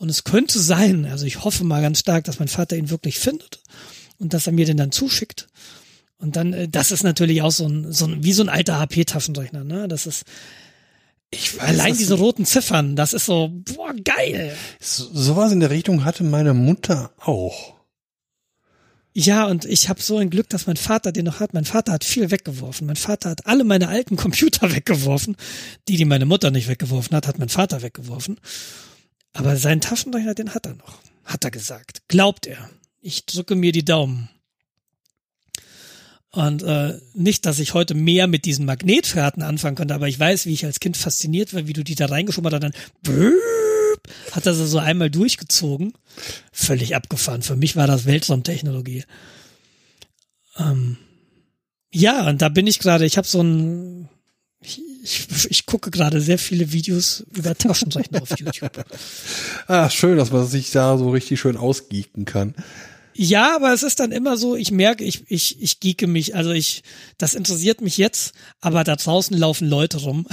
B: Und es könnte sein, also ich hoffe mal ganz stark, dass mein Vater ihn wirklich findet und dass er mir den dann zuschickt. Und dann, äh, das ist natürlich auch so ein, so ein wie so ein alter HP-Taschenrechner, ne? Das ist, ich weiß, Allein diese roten Ziffern, das ist so, boah, geil.
A: So, sowas in der Richtung hatte meine Mutter auch.
B: Ja, und ich habe so ein Glück, dass mein Vater den noch hat. Mein Vater hat viel weggeworfen. Mein Vater hat alle meine alten Computer weggeworfen. Die, die meine Mutter nicht weggeworfen hat, hat mein Vater weggeworfen. Aber seinen Taschenrechner, den hat er noch. Hat er gesagt. Glaubt er. Ich drücke mir die Daumen. Und äh, nicht, dass ich heute mehr mit diesen Magnetfährten anfangen könnte, aber ich weiß, wie ich als Kind fasziniert war, wie du die da reingeschoben hast und dann hat er sie so einmal durchgezogen. Völlig abgefahren. Für mich war das Weltraumtechnologie. Ähm, ja, und da bin ich gerade, ich habe so ein, ich, ich, gucke gerade sehr viele Videos über Taschenrechner auf YouTube.
A: Ah, schön, dass man sich da so richtig schön ausgeeken kann.
B: Ja, aber es ist dann immer so, ich merke, ich, ich, ich geeke mich, also ich, das interessiert mich jetzt, aber da draußen laufen Leute rum.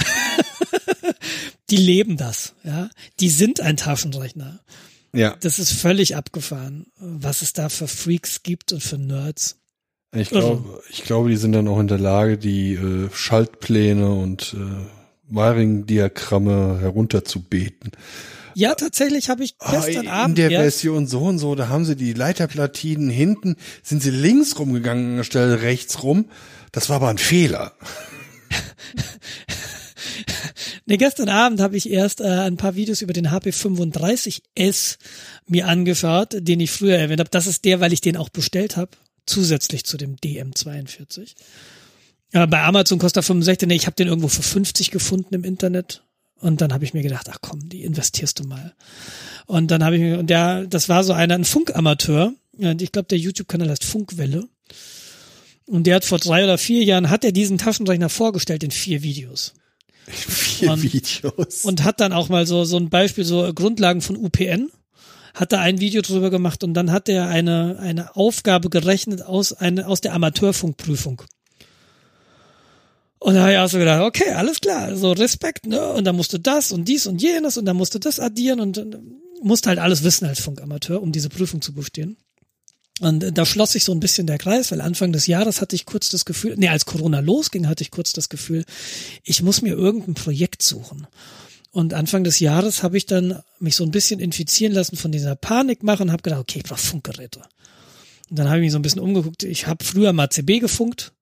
B: die leben das, ja. Die sind ein Taschenrechner.
A: Ja.
B: Das ist völlig abgefahren, was es da für Freaks gibt und für Nerds.
A: Ich glaube, ich glaube, die sind dann auch in der Lage, die äh, Schaltpläne und äh, Wiring-Diagramme herunterzubeten.
B: Ja, tatsächlich habe ich gestern
A: Ah,
B: Abend
A: in der Version so und so, da haben sie die Leiterplatinen hinten, sind sie links rumgegangen anstelle rechts rum. Das war aber ein Fehler.
B: Nee, gestern Abend habe ich erst äh, ein paar Videos über den HP35S mir angeschaut, den ich früher erwähnt habe. Das ist der, weil ich den auch bestellt habe, zusätzlich zu dem DM42. Ja, bei Amazon kostet er 65, nee, ich habe den irgendwo für 50 gefunden im Internet. Und dann habe ich mir gedacht, ach komm, die investierst du mal. Und dann habe ich mir, und der, das war so einer, ein Funkamateur. Ich glaube, der YouTube-Kanal heißt Funkwelle. Und der hat vor drei oder vier Jahren, hat er diesen Taschenrechner vorgestellt in vier Videos
A: Vier
B: Und-
A: Videos.
B: und hat dann auch mal so so ein Beispiel so Grundlagen von UPN hat da ein Video drüber gemacht und dann hat er eine eine Aufgabe gerechnet aus eine aus der Amateurfunkprüfung. Und da habe ich auch so gedacht, okay, alles klar, so Respekt, ne? Und dann musst du das und dies und jenes und dann musst du das addieren und dann musst halt alles wissen als Funkamateur, um diese Prüfung zu bestehen. Und äh, da schloss sich so ein bisschen der Kreis, weil Anfang des Jahres hatte ich kurz das Gefühl, nee, als Corona losging, hatte ich kurz das Gefühl, ich muss mir irgendein Projekt suchen. Und Anfang des Jahres habe ich dann mich so ein bisschen infizieren lassen von dieser Panikmache und habe gedacht, okay, ich brauche Funkgeräte. Und dann habe ich mich so ein bisschen umgeguckt. Ich habe früher mal CB gefunkt.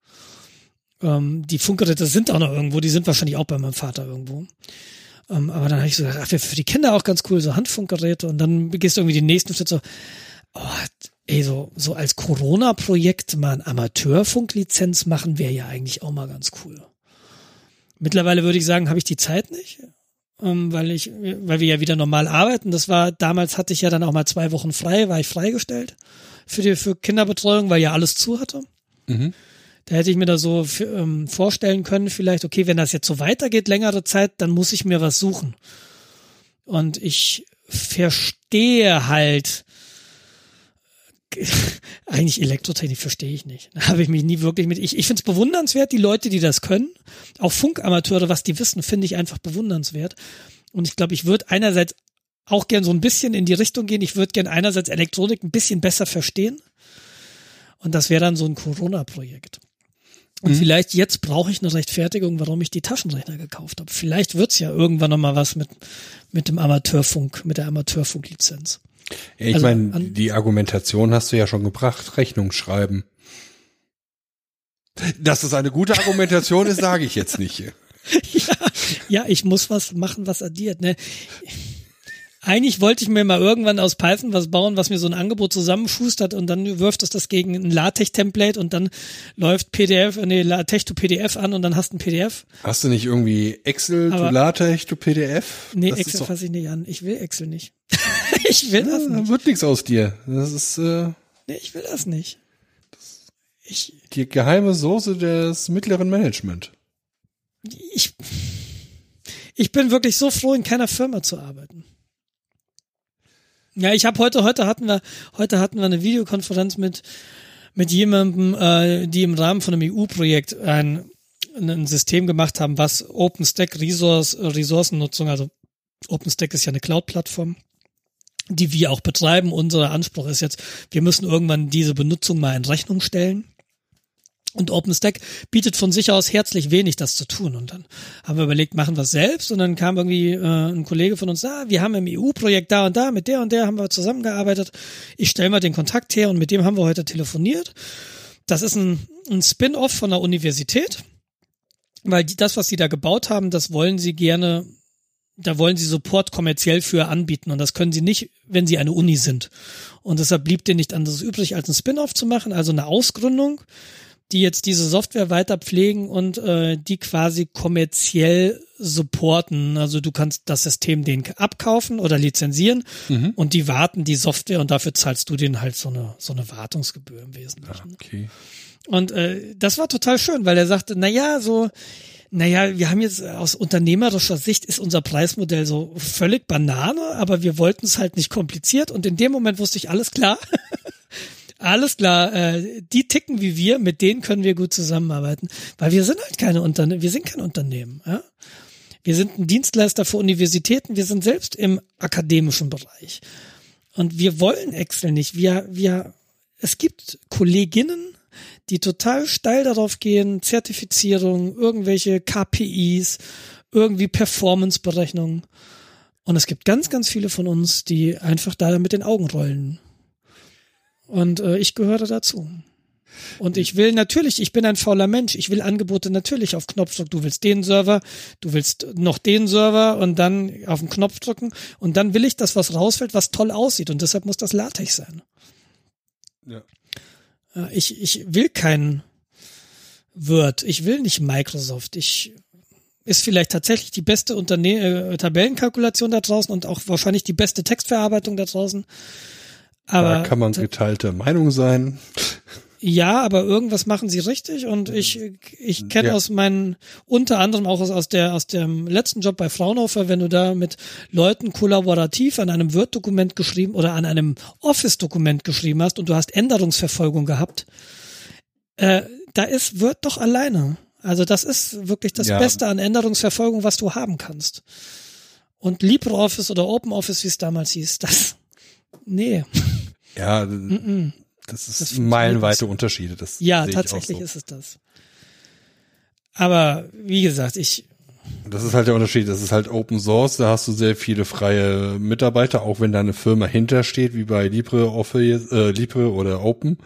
B: Ähm, die Funkgeräte sind auch noch irgendwo, die sind wahrscheinlich auch bei meinem Vater irgendwo. Ähm, aber dann habe ich so gedacht, ach, für die Kinder auch ganz cool, so Handfunkgeräte. Und dann gehst du irgendwie den nächsten Schritt so, oh, ey, so, so als Corona-Projekt mal eine Amateurfunklizenz machen, wäre ja eigentlich auch mal ganz cool. Mittlerweile würde ich sagen, habe ich die Zeit nicht, ähm, weil ich, weil wir ja wieder normal arbeiten. Das war, damals hatte ich ja dann auch mal zwei Wochen frei, war ich freigestellt für die, für Kinderbetreuung, weil ja alles zu hatte.
A: Mhm.
B: Da hätte ich mir da so ähm, vorstellen können, vielleicht, okay, wenn das jetzt so weitergeht, längere Zeit, dann muss ich mir was suchen. Und ich verstehe halt, eigentlich Elektrotechnik verstehe ich nicht. Da habe ich mich nie wirklich mit. Ich, ich finde es bewundernswert, die Leute, die das können. Auch Funkamateure, was die wissen, finde ich einfach bewundernswert. Und ich glaube, ich würde einerseits auch gern so ein bisschen in die Richtung gehen. Ich würde gern einerseits Elektronik ein bisschen besser verstehen. Und das wäre dann so ein Corona-Projekt. Und vielleicht jetzt brauche ich eine Rechtfertigung, warum ich die Taschenrechner gekauft habe. Vielleicht wird's ja irgendwann noch mal was mit, mit dem Amateurfunk, mit der Amateurfunklizenz.
A: Ja, ich
B: Also
A: meine, die Argumentation hast du ja schon gebracht. Rechnung schreiben. Dass es eine gute Argumentation ist, sage ich jetzt nicht.
B: Ja, ich muss was machen, was addiert. Ne? Eigentlich wollte ich mir mal irgendwann aus Python was bauen, was mir so ein Angebot zusammenschustert und dann wirft es das gegen ein LaTeX-Template und dann läuft PDF, nee, LaTeX to PDF an und dann hast du ein PDF.
A: Hast du nicht irgendwie Excel to
B: Aber-
A: LaTeX to PDF?
B: Nee,
A: Das
B: Excel fasse ich nicht an. Ich will Excel nicht. Ich will das nicht.
A: wird nichts aus dir. Das ist äh,
B: Nee, ich will das nicht. Ich,
A: die geheime Soße des mittleren Management.
B: ich, ich bin wirklich so froh, in keiner Firma zu arbeiten. Ja, ich habe heute, heute hatten wir, heute hatten wir eine Videokonferenz mit mit jemandem, äh, die im Rahmen von einem EU-Projekt ein, ein System gemacht haben, was OpenStack Resource, Ressourcennutzung, also OpenStack ist ja eine Cloud-Plattform, die wir auch betreiben. Unser Anspruch ist jetzt, wir müssen irgendwann diese Benutzung mal in Rechnung stellen. Und OpenStack bietet von sich aus herzlich wenig, das zu tun. Und dann haben wir überlegt, machen wir es selbst. Und dann kam irgendwie äh, ein Kollege von uns, ah, wir haben im EU-Projekt da und da, mit der und der haben wir zusammengearbeitet. Ich stelle mal den Kontakt her und mit dem haben wir heute telefoniert. Das ist ein, ein Spin-off von der Universität, weil die, das, was sie da gebaut haben, das wollen sie gerne da wollen sie Support kommerziell für anbieten und das können sie nicht, wenn sie eine Uni sind. Und deshalb blieb denen nicht anderes übrig, als ein Spin-off zu machen, also eine Ausgründung, die jetzt diese Software weiter pflegen und äh, die quasi kommerziell supporten. Also du kannst das System denen abkaufen oder lizenzieren
A: Mhm.
B: und die warten die Software und dafür zahlst du denen halt so eine so eine Wartungsgebühr im Wesentlichen.
A: Okay.
B: Und äh, das war total schön, weil er sagte, na ja, so, naja, wir haben jetzt aus unternehmerischer Sicht ist unser Preismodell so völlig Banane, aber wir wollten es halt nicht kompliziert und in dem Moment wusste ich, alles klar. Alles klar, äh, die ticken wie wir, mit denen können wir gut zusammenarbeiten, weil wir sind halt keine Unternehmen, wir sind kein Unternehmen, ja. Wir sind ein Dienstleister für Universitäten, wir sind selbst im akademischen Bereich. Und wir wollen Excel nicht. Wir, wir, es gibt Kolleginnen, die total steil darauf gehen, Zertifizierung, irgendwelche KPIs, irgendwie Performance-Berechnungen. Und es gibt ganz, ganz viele von uns, die einfach da mit den Augen rollen. Und äh, ich gehöre dazu. Und ich will natürlich, ich bin ein fauler Mensch, ich will Angebote natürlich auf Knopfdruck. Du willst den Server, du willst noch den Server und dann auf den Knopf drücken und dann will ich, dass was rausfällt, was toll aussieht und deshalb muss das LaTeX sein.
A: Ja.
B: Äh, Ich, ich will kein Word, ich will nicht Microsoft. Ich ist vielleicht tatsächlich die beste Unterne äh, Tabellenkalkulation da draußen und auch wahrscheinlich die beste Textverarbeitung da draußen. Aber
A: da kann man geteilter Meinung sein.
B: Ja, aber irgendwas machen sie richtig und ich ich kenne
A: Ja.
B: aus meinen unter anderem auch aus, aus der aus dem letzten Job bei Fraunhofer, wenn du da mit Leuten kollaborativ an einem Word Dokument geschrieben oder an einem Office Dokument geschrieben hast und du hast Änderungsverfolgung gehabt, äh, da ist Word doch alleine. Also das ist wirklich das
A: Ja.
B: Beste an Änderungsverfolgung, was du haben kannst. Und LibreOffice oder OpenOffice, wie es damals hieß, das nee.
A: Ja,
B: Mm-mm.
A: Das ist
B: Das
A: meilenweite Unterschiede. Das
B: Ja, tatsächlich
A: so.
B: ist es das. Aber wie gesagt, ich,
A: Das ist halt der Unterschied. Das ist halt Open Source. Da hast du sehr viele freie Mitarbeiter, auch wenn da eine Firma hintersteht, wie bei LibreOffice, äh, Libre oder Open.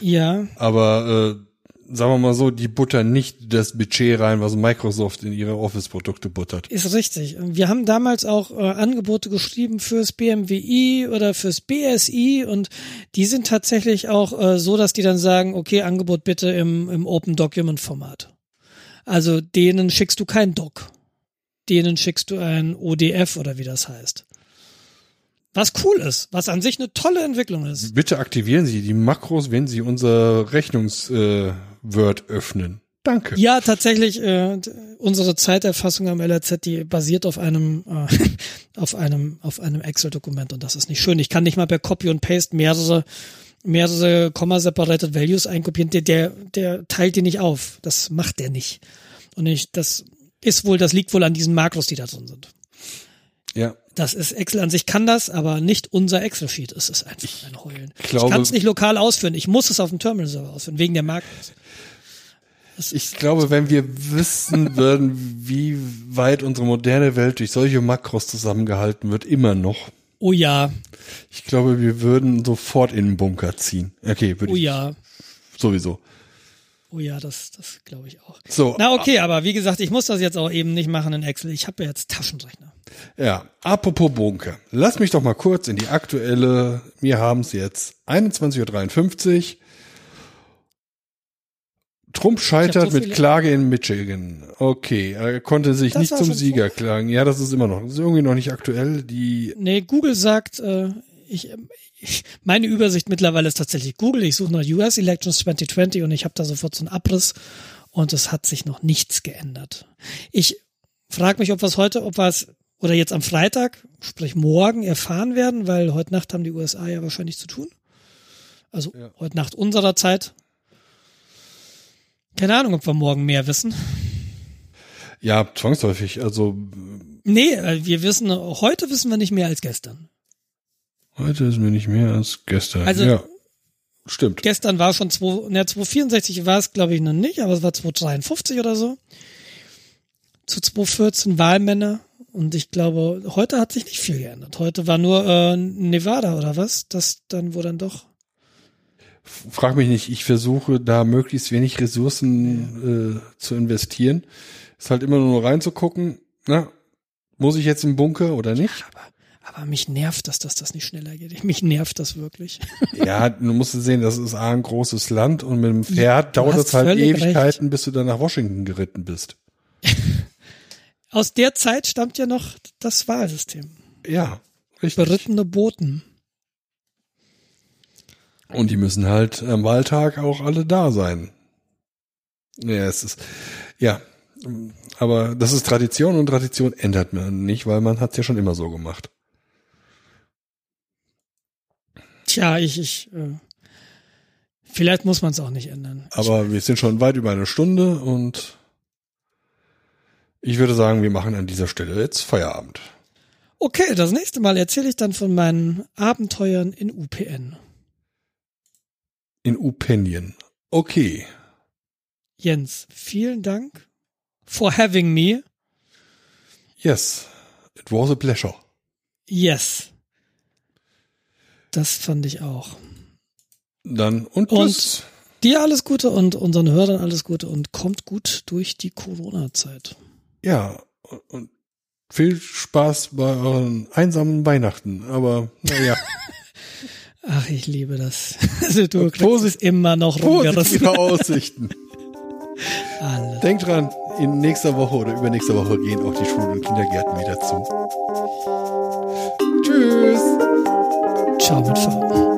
B: ja,
A: Aber äh, sagen wir mal so, die buttern nicht das Budget rein, was Microsoft in ihre Office-Produkte buttert.
B: ist richtig. Wir haben damals auch äh, Angebote geschrieben fürs BMWI oder fürs BSI und die sind tatsächlich auch äh, so, dass die dann sagen, okay, Angebot bitte im, im Open Document Format. Also denen schickst du kein Doc. Denen schickst du ein ODF oder wie das heißt. Was cool ist, was an sich eine tolle Entwicklung ist.
A: Bitte aktivieren Sie die Makros, wenn Sie unser Rechnungsword äh, Word öffnen. Danke.
B: Ja, tatsächlich, äh, unsere Zeiterfassung am LRZ, die basiert auf einem, äh, auf einem, auf einem Excel-Dokument und das ist nicht schön. Ich kann nicht mal per Copy und Paste mehrere, mehrere Comma-separated Values einkopieren. Der, der, der teilt die nicht auf. Das macht der nicht. Und ich, das ist wohl, das liegt wohl an diesen Makros, die da drin sind.
A: Ja,
B: Das ist Excel an sich kann das, aber nicht unser Excel-Sheet. Es ist einfach ein Heulen. Ich,
A: glaube-
B: kann es nicht lokal ausführen. Ich muss es auf dem Terminal-Server ausführen, wegen der Makros.
A: ich glaube, wenn wir wissen würden, wie weit unsere moderne Welt durch solche Makros zusammengehalten wird, immer noch.
B: Oh ja,
A: Ich glaube, wir würden sofort in den Bunker ziehen. Okay, würde
B: oh
A: ich
B: ja.
A: sowieso.
B: Oh ja, das, das glaube ich auch.
A: So,
B: Na okay, aber wie gesagt, ich muss das jetzt auch eben nicht machen in Excel. Ich habe ja jetzt Taschenrechner.
A: ja, apropos Bunker. Lass mich doch mal kurz in die aktuelle, wir haben es jetzt 21.53 Uhr. Trump scheitert
B: so
A: mit Klage in Michigan. Okay, er konnte sich
B: Das
A: nicht zum Sieger klagen. Ja, das ist immer noch, das ist irgendwie noch nicht aktuell. Die,
B: Nee, Google sagt, äh, ich, meine Übersicht mittlerweile ist tatsächlich Google. Ich suche nach US Elections 2020 und ich habe da sofort so einen Abriss und es hat sich noch nichts geändert. Ich frage mich, ob wir es heute, ob wir es oder jetzt am Freitag, sprich morgen, erfahren werden, weil heute Nacht haben die USA ja wahrscheinlich zu tun. Also
A: Ja.
B: heute Nacht unserer Zeit. Keine Ahnung, ob wir morgen mehr wissen.
A: ja, zwangsläufig. Also,
B: Nee, äh, wir wissen, heute wissen wir nicht mehr als gestern.
A: Heute ist mir nicht mehr als gestern.
B: Also-
A: ja, stimmt.
B: Gestern war schon 2, ne, 264 war es, glaube ich, noch nicht, aber es war 253 oder so. Zu 214 Wahlmänner. Und ich glaube, heute hat sich nicht viel geändert. Heute war nur äh, Nevada oder was? Das dann, wo dann doch.
A: Frag mich nicht, ich versuche da möglichst wenig Ressourcen äh, zu investieren. Ist halt immer nur reinzugucken, na, Muss ich jetzt im Bunker oder nicht?
B: Aber, aber mich nervt das, dass das nicht schneller geht. Mich nervt das wirklich.
A: Ja, du musst sehen, das ist A, ein großes Land und mit dem Pferd dauert es halt Ewigkeiten, bis du dann nach Washington geritten bist.
B: Aus der Zeit stammt ja noch das Wahlsystem.
A: Ja, richtig.
B: Berittene Boten.
A: Und die müssen halt am Wahltag auch alle da sein. Ja, es ist, ja. Aber das ist Tradition und Tradition ändert man nicht, weil man hat es ja schon immer so gemacht.
B: Tja, ich, ich, äh, vielleicht muss man es auch nicht ändern.
A: Aber wir sind schon weit über eine Stunde und ich würde sagen, wir machen an dieser Stelle jetzt Feierabend.
B: Okay, das nächste Mal erzähle ich dann von meinen Abenteuern in UPN.
A: In Upenien. Okay.
B: Jens, vielen Dank for having me.
A: Yes. It was a pleasure.
B: Yes. Das fand ich auch.
A: Dann und,
B: Und-
A: tschüss.
B: Dir alles Gute und unseren Hörern alles Gute und kommt gut durch die Corona-Zeit.
A: Ja, und viel Spaß bei euren einsamen Weihnachten. Aber naja,
B: Ach, ich liebe das. Also du
A: posit-
B: immer noch rumgerissen.
A: Aussichten.
B: Alles.
A: Denkt dran, in nächster Woche oder übernächster Woche gehen auch die Schulen und Kindergärten wieder zu.
B: salvage soul.